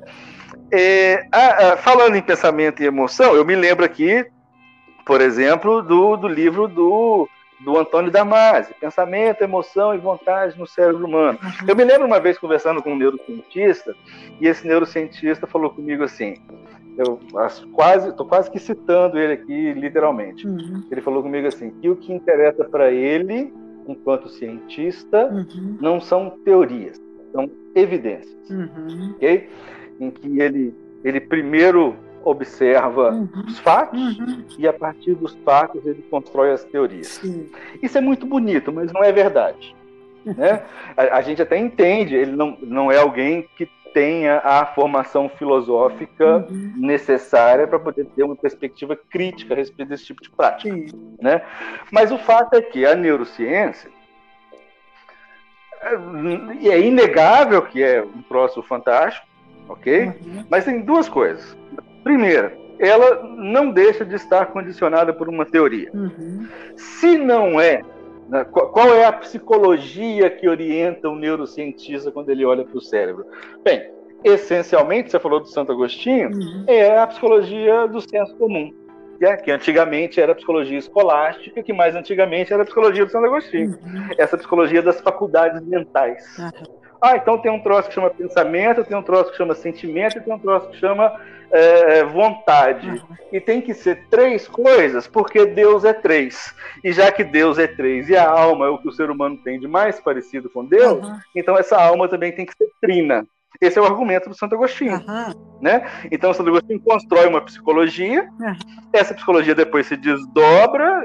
É, a, a, falando em pensamento e emoção, eu me lembro aqui, por exemplo, do, do livro do, do Antônio Damasio, Pensamento, Emoção e Vontade no Cérebro Humano. Uhum. Eu me lembro uma vez conversando com um neurocientista, e esse neurocientista falou comigo assim: eu quase, estou quase que citando ele aqui literalmente. Uhum. Ele falou comigo assim que o que interessa para ele, enquanto cientista, uhum. não são teorias, são evidências, uhum. ok? Em que ele ele primeiro observa uhum. os fatos uhum. e a partir dos fatos ele constrói as teorias. Sim. Isso é muito bonito, mas não é verdade. Né? A, a, gente até entende, ele não, não é alguém que tenha a formação filosófica uhum. necessária para poder ter uma perspectiva crítica a respeito desse tipo de prática. Né? Mas o fato é que a neurociência é, é inegável que é um próximo fantástico, ok? Uhum. Mas tem duas coisas. Primeira, ela não deixa de estar condicionada por uma teoria. Uhum. Se não é, qual é a psicologia que orienta o neurocientista quando ele olha para o cérebro? Bem, essencialmente, você falou do Santo Agostinho, uhum. é a psicologia do senso comum. É, que antigamente era a psicologia escolástica, que mais antigamente era a psicologia do Santo Agostinho. Uhum. Essa psicologia das faculdades mentais. Uhum. Ah, então tem um troço que chama pensamento, tem um troço que chama sentimento e tem um troço que chama é, vontade. Uhum. E tem que ser três coisas, porque Deus é três. E já que Deus é três e a alma é o que o ser humano tem de mais parecido com Deus, uhum. então essa alma também tem que ser trina. Esse é o argumento do Santo Agostinho. Uhum. Né? Então, Santo Agostinho constrói uma psicologia, essa psicologia depois se desdobra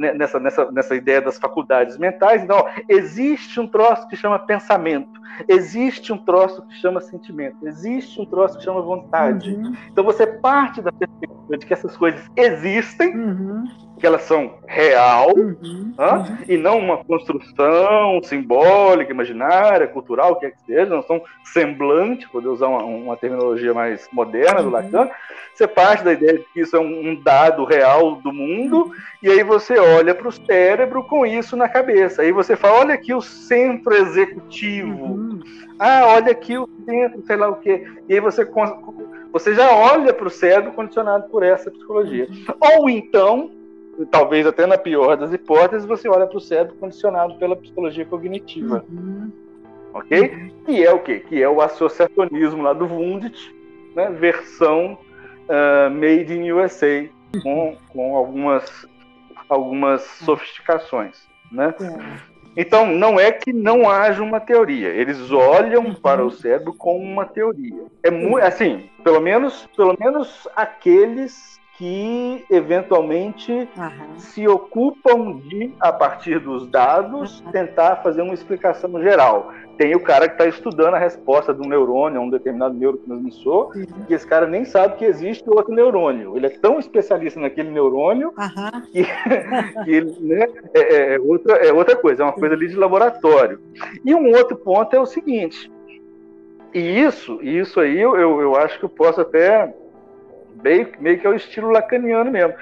nessa, nessa, nessa ideia das faculdades mentais. Então, existe um troço que chama pensamento, existe um troço que chama sentimento, existe um troço que chama vontade. Uhum. Então, você parte da perspectiva de que essas coisas existem. Uhum que elas são real uhum, uhum. e não uma construção simbólica, imaginária, cultural, o que é que seja, não são semblante, poder usar uma, uma terminologia mais moderna uhum. do Lacan. Você parte da ideia de que isso é um, um dado real do mundo uhum. e aí você olha para o cérebro com isso na cabeça. Aí você fala, olha aqui o centro executivo. Uhum. Ah, olha aqui o centro, sei lá o quê. E aí você você já olha para o cérebro condicionado por essa psicologia. Uhum. Ou então talvez até na pior das hipóteses, você olha para o cérebro condicionado pela psicologia cognitiva. Uhum. Ok? Uhum. Que é o quê? Que é o associacionismo lá do Wundt, né? versão uh, made in USA, com, com algumas, algumas sofisticações. Né? É. Então, não é que não haja uma teoria. Eles olham uhum. para o cérebro com uma teoria. É muito, assim, pelo menos, pelo menos aqueles que eventualmente uhum. se ocupam de, a partir dos dados, uhum. tentar fazer uma explicação geral. Tem o cara que está estudando a resposta de um neurônio a um determinado neurotransmissor, uhum. e esse cara nem sabe que existe outro neurônio. Ele é tão especialista naquele neurônio que, que ele, né, é, é, é, outra, é outra coisa, é uma coisa ali de laboratório. E um outro ponto é o seguinte, e isso, isso aí eu, eu acho que eu posso até meio, meio que é o estilo lacaniano mesmo.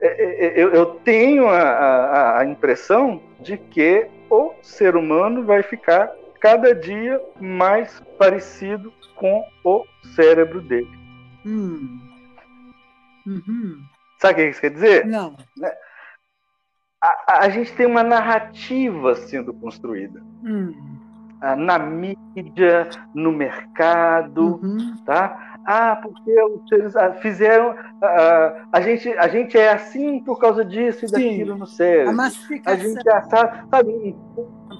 É, é, é, eu, eu tenho a, a, a impressão de que o ser humano vai ficar cada dia mais parecido com o cérebro dele. Hum. Uhum. Sabe o que isso quer dizer? Não. Né? A, a, gente tem uma narrativa sendo construída. Hum. Na mídia, no mercado, uhum. tá? Ah, porque eles ah, fizeram. Uh, a, gente, a gente é assim por causa disso e daquilo Sim, no cérebro. A. A gente é, sabe,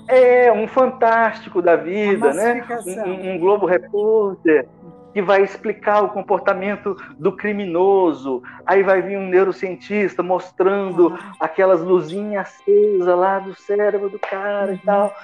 é um fantástico da vida, né? Um, um Globo Repórter que vai explicar o comportamento do criminoso. Aí vai vir um neurocientista mostrando ah. aquelas luzinhas acesas lá do cérebro do cara uhum. e tal.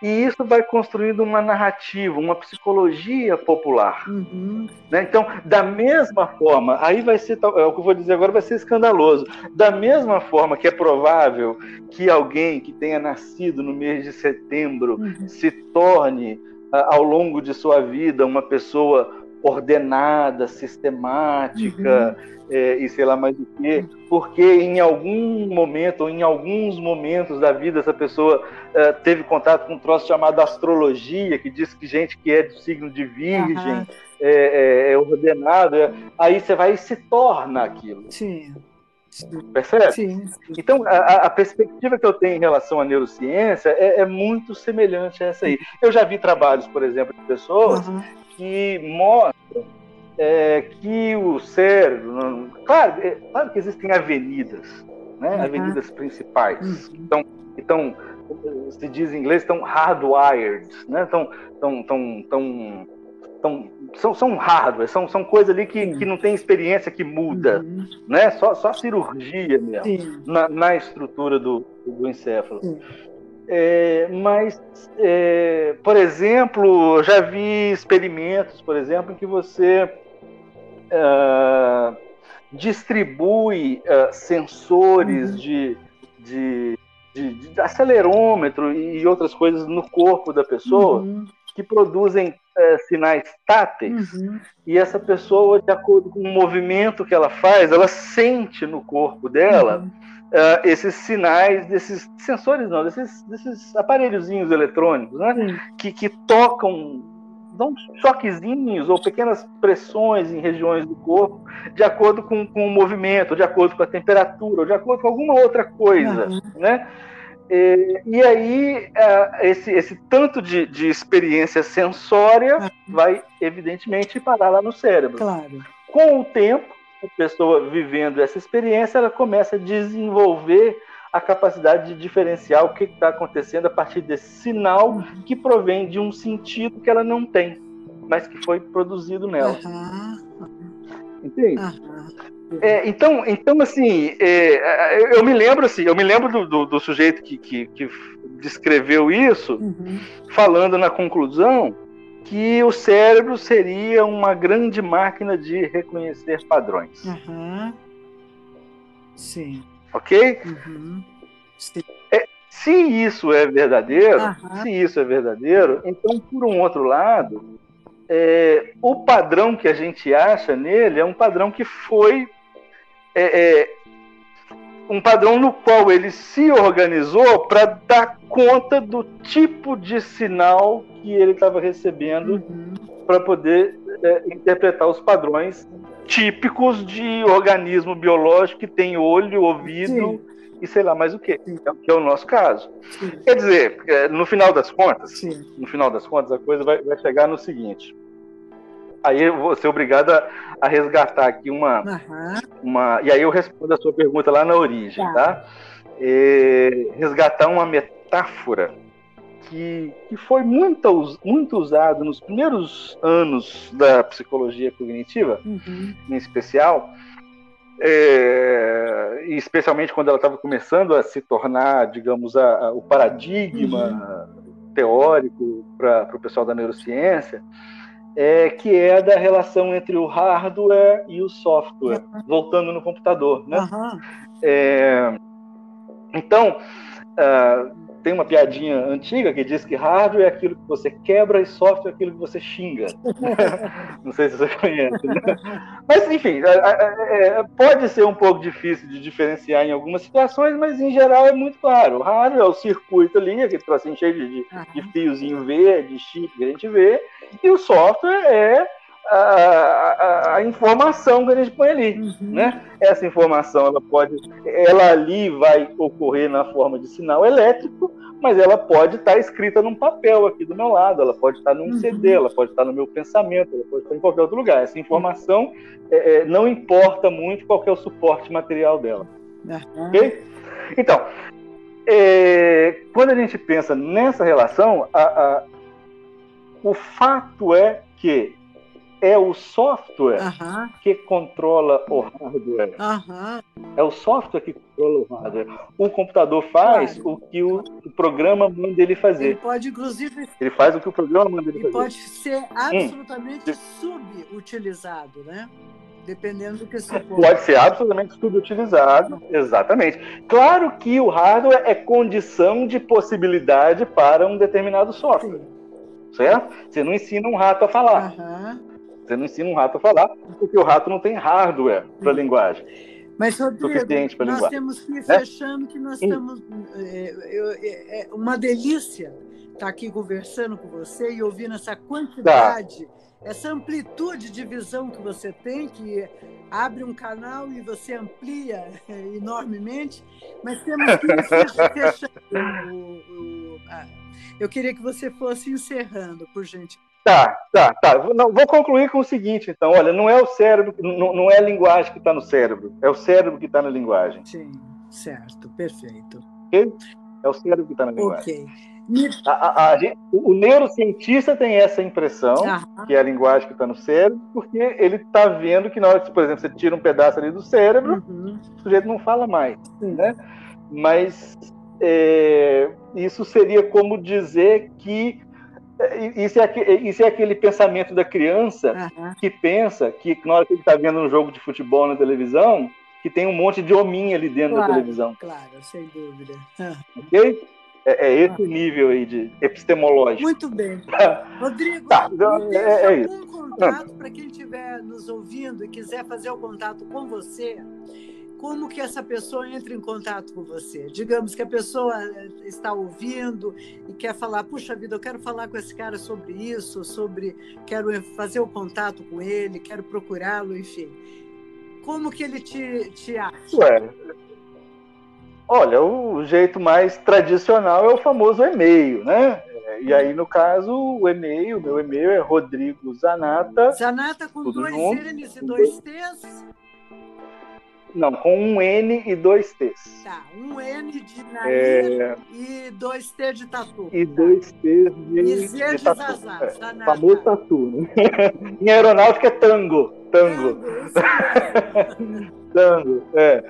E, e, isso vai construindo uma narrativa, uma psicologia popular. Uhum. Né? Então, da mesma forma, aí vai ser, é o que eu vou dizer agora vai ser escandaloso. Da mesma forma que é provável que alguém que tenha nascido no mês de setembro uhum. se torne ao longo de sua vida uma pessoa ordenada, sistemática uhum. é, e sei lá mais o quê, porque em algum momento ou em alguns momentos da vida essa pessoa é, teve contato com um troço chamado astrologia, que diz que gente que é do signo de virgem uhum. é, é, ordenado, aí você vai e se torna aquilo. Sim. Percebe? Sim. Então, a, a, perspectiva que eu tenho em relação à neurociência é, é, muito semelhante a essa aí. Eu já vi trabalhos, por exemplo, de pessoas uhum. que mostram é, que o cérebro. Claro, é, claro que existem avenidas, né? Uhum. avenidas principais. Uhum. Então, então, se diz em inglês, estão hardwired, né? Estão, estão, estão, estão, são, são hardware, são, são coisas ali que, que não tem experiência que muda, uhum. né? Só, só cirurgia mesmo na, na, estrutura do, do encéfalo. É, mas, é, por exemplo, eu já vi experimentos, por exemplo, em que você uh, distribui uh, sensores uhum. de, de, de, de, acelerômetro e outras coisas no corpo da pessoa uhum. Que produzem uh, sinais táteis uhum. e essa pessoa, de acordo com o movimento que ela faz, ela sente no corpo dela uh, esses sinais desses sensores, não, desses, desses aparelhozinhos eletrônicos, né? Que, que tocam, dão choquezinhos ou pequenas pressões em regiões do corpo, de acordo com, com o movimento, de acordo com a temperatura, ou de acordo com alguma outra coisa, uhum. né? E, e aí, uh, esse, esse tanto de, de experiência sensória uhum. vai, evidentemente, parar lá no cérebro. Claro. Com o tempo, a pessoa vivendo essa experiência, ela começa a desenvolver a capacidade de diferenciar o que está acontecendo a partir desse sinal uhum. que provém de um sentido que ela não tem, mas que foi produzido nela. Uhum. Entende? Uhum. É, então, então, assim, é, eu me lembro assim, eu me lembro do, do, do sujeito que, que, que, descreveu isso, uhum. falando na conclusão que o cérebro seria uma grande máquina de reconhecer padrões. Uhum. Sim. Ok? Uhum. Sim. É, se isso é verdadeiro, se isso é verdadeiro, então, por um outro lado, é, o padrão que a gente acha nele é um padrão que foi é, é um padrão no qual ele se organizou para dar conta do tipo de sinal que ele estava recebendo uhum. para poder é, interpretar os padrões típicos de organismo biológico que tem olho, ouvido Sim. e sei lá mais o que, que é o nosso caso. Sim. Quer dizer, é, no final das contas, Sim. no final das contas a coisa vai, vai chegar no seguinte: aí eu vou ser obrigado a, a resgatar aqui uma, uhum. uma. E aí eu respondo a sua pergunta lá na origem, tá? tá? É, resgatar uma metáfora que, que foi muito, muito usada nos primeiros anos da psicologia cognitiva, uhum. em especial. É, especialmente quando ela estava começando a se tornar, digamos, a, a, o paradigma uhum. teórico para o pessoal da neurociência, é, que é da relação entre o hardware e o software, uhum. voltando no computador. Né? Uhum. É, então, uh, tem uma piadinha antiga que diz que hardware é aquilo que você quebra e software é aquilo que você xinga. Não sei se você conhece. Né? Mas, enfim, é, é, é, pode ser um pouco difícil de diferenciar em algumas situações, mas em geral é muito claro. O hardware é o circuito ali, aquele trocinho cheio de, de fiozinho verde, chip que a gente vê, e o software é a, a, a, informação que a gente põe ali, uhum. né? Essa informação, ela pode, ela ali vai ocorrer na forma de sinal elétrico, mas ela pode estar escrita num papel aqui do meu lado, ela pode estar num uhum. CD, ela pode estar no meu pensamento, ela pode estar em qualquer outro lugar. Essa informação é, é, não importa muito qual é o suporte material dela, uhum. ok? Então, é, quando a gente pensa nessa relação, a, o fato é que é o software que controla o hardware. É o software que controla o hardware. O computador faz claro. o que o, o, programa manda ele fazer. Ele pode, inclusive. Ele faz o que o programa manda ele, ele fazer. pode ser absolutamente hum. subutilizado, né? Dependendo do que se for. Pode ser absolutamente subutilizado, exatamente. Claro que o hardware é condição de possibilidade para um determinado software. Sim. Certo? Você não ensina um rato a falar. Uhum. Você não ensina um rato a falar, porque o rato não tem hardware para linguagem. Mas, Rodrigo, suficiente nós linguagem. temos que ir né? fechando, que nós estamos. É, é, é, uma delícia estar aqui conversando com você e ouvindo essa quantidade, tá. essa amplitude de visão que você tem, que abre um canal e você amplia enormemente, mas temos que ir fechando. O, o, a, eu queria que você fosse encerrando, por gentileza. Tá, tá, tá. Não, vou concluir com o seguinte, então. Olha, não é o cérebro, não, não é a linguagem que está no cérebro, é o cérebro que está na linguagem. Sim, certo, perfeito. É o cérebro que está na linguagem. Ok. A, a, a, o neurocientista tem essa impressão, Aham. que é a linguagem que está no cérebro, porque ele está vendo que na hora que, por exemplo, você tira um pedaço ali do cérebro, uhum. o sujeito não fala mais. Né? Mas é, isso seria como dizer que isso é, isso é aquele pensamento da criança uhum. que pensa que na hora que ele está vendo um jogo de futebol na televisão, que tem um monte de hominho ali dentro claro, da televisão. Claro, sem dúvida. Ok? É, é esse o nível aí de epistemológico. Muito bem. Rodrigo, tá, então, é, é algum contato para quem estiver nos ouvindo e quiser fazer o contato com você? Como que essa pessoa entra em contato com você? Digamos que a pessoa eh, está ouvindo e quer falar, puxa vida, eu quero falar com esse cara sobre isso, sobre quero fazer o contato com ele, quero procurá-lo, enfim. Como que ele te, te acha? Ué, olha, o jeito mais tradicional é o famoso e-mail, né? E aí, no caso, o e-mail, meu e-mail é Rodrigo Zanata. Zanata com dois N's e dois T's? Não, com um N e dois T's. Tá, um N de nariz é... e dois T de tatu. E tá. dois T's de, e Z de, de tatu. Zazá, é, tá famoso tatu, né? em aeronáutica é tango. Tango. Tango, tango é.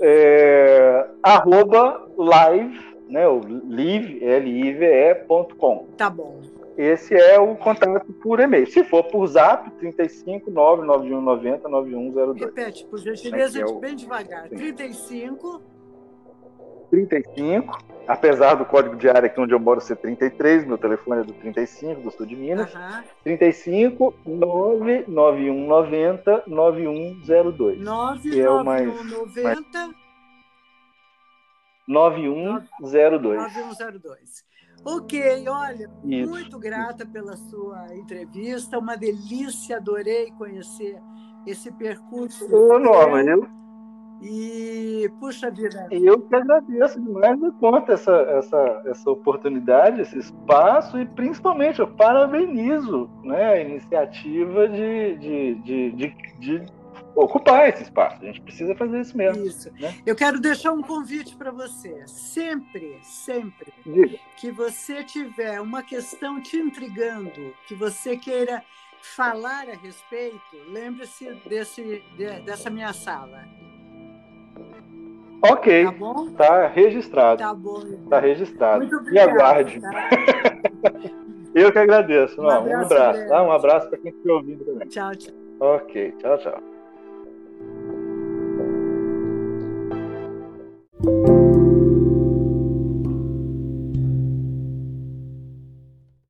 é. Arroba live, né? O live, L-I-V-E.com. Tá bom. Esse é o contato por e-mail. Se for por zap, 35 99190 9102. Repete, por gentileza, é é o... bem devagar. 35. 35, apesar do código de área aqui onde eu moro ser 33, meu telefone é do 35, do sul de Minas. Uhum. 35 99190 9102. 99190 é o mais, mais... 9102. 9102. Ok, olha, Isso. muito grata pela sua entrevista, uma delícia, adorei conhecer esse percurso. Ô, Norma, eu. E, puxa vida. Eu que agradeço demais da conta essa, essa, essa oportunidade, esse espaço, e principalmente eu parabenizo né, a iniciativa de, de, de, de, de ocupar esse espaço. A gente precisa fazer isso mesmo. Isso. Né? Eu quero deixar um convite para você. Sempre, sempre Diga. que você tiver uma questão te intrigando, que você queira falar a respeito, lembre-se desse, de, dessa minha sala. Ok. Tá bom? Tá registrado. Tá bom. Tá registrado. Muito obrigado, e aguarde. Tá? Eu que agradeço. Um, Não, abraço, um abraço. Tá? Um abraço para quem estiver ouvindo também. Tchau, tchau. Ok, tchau, tchau. you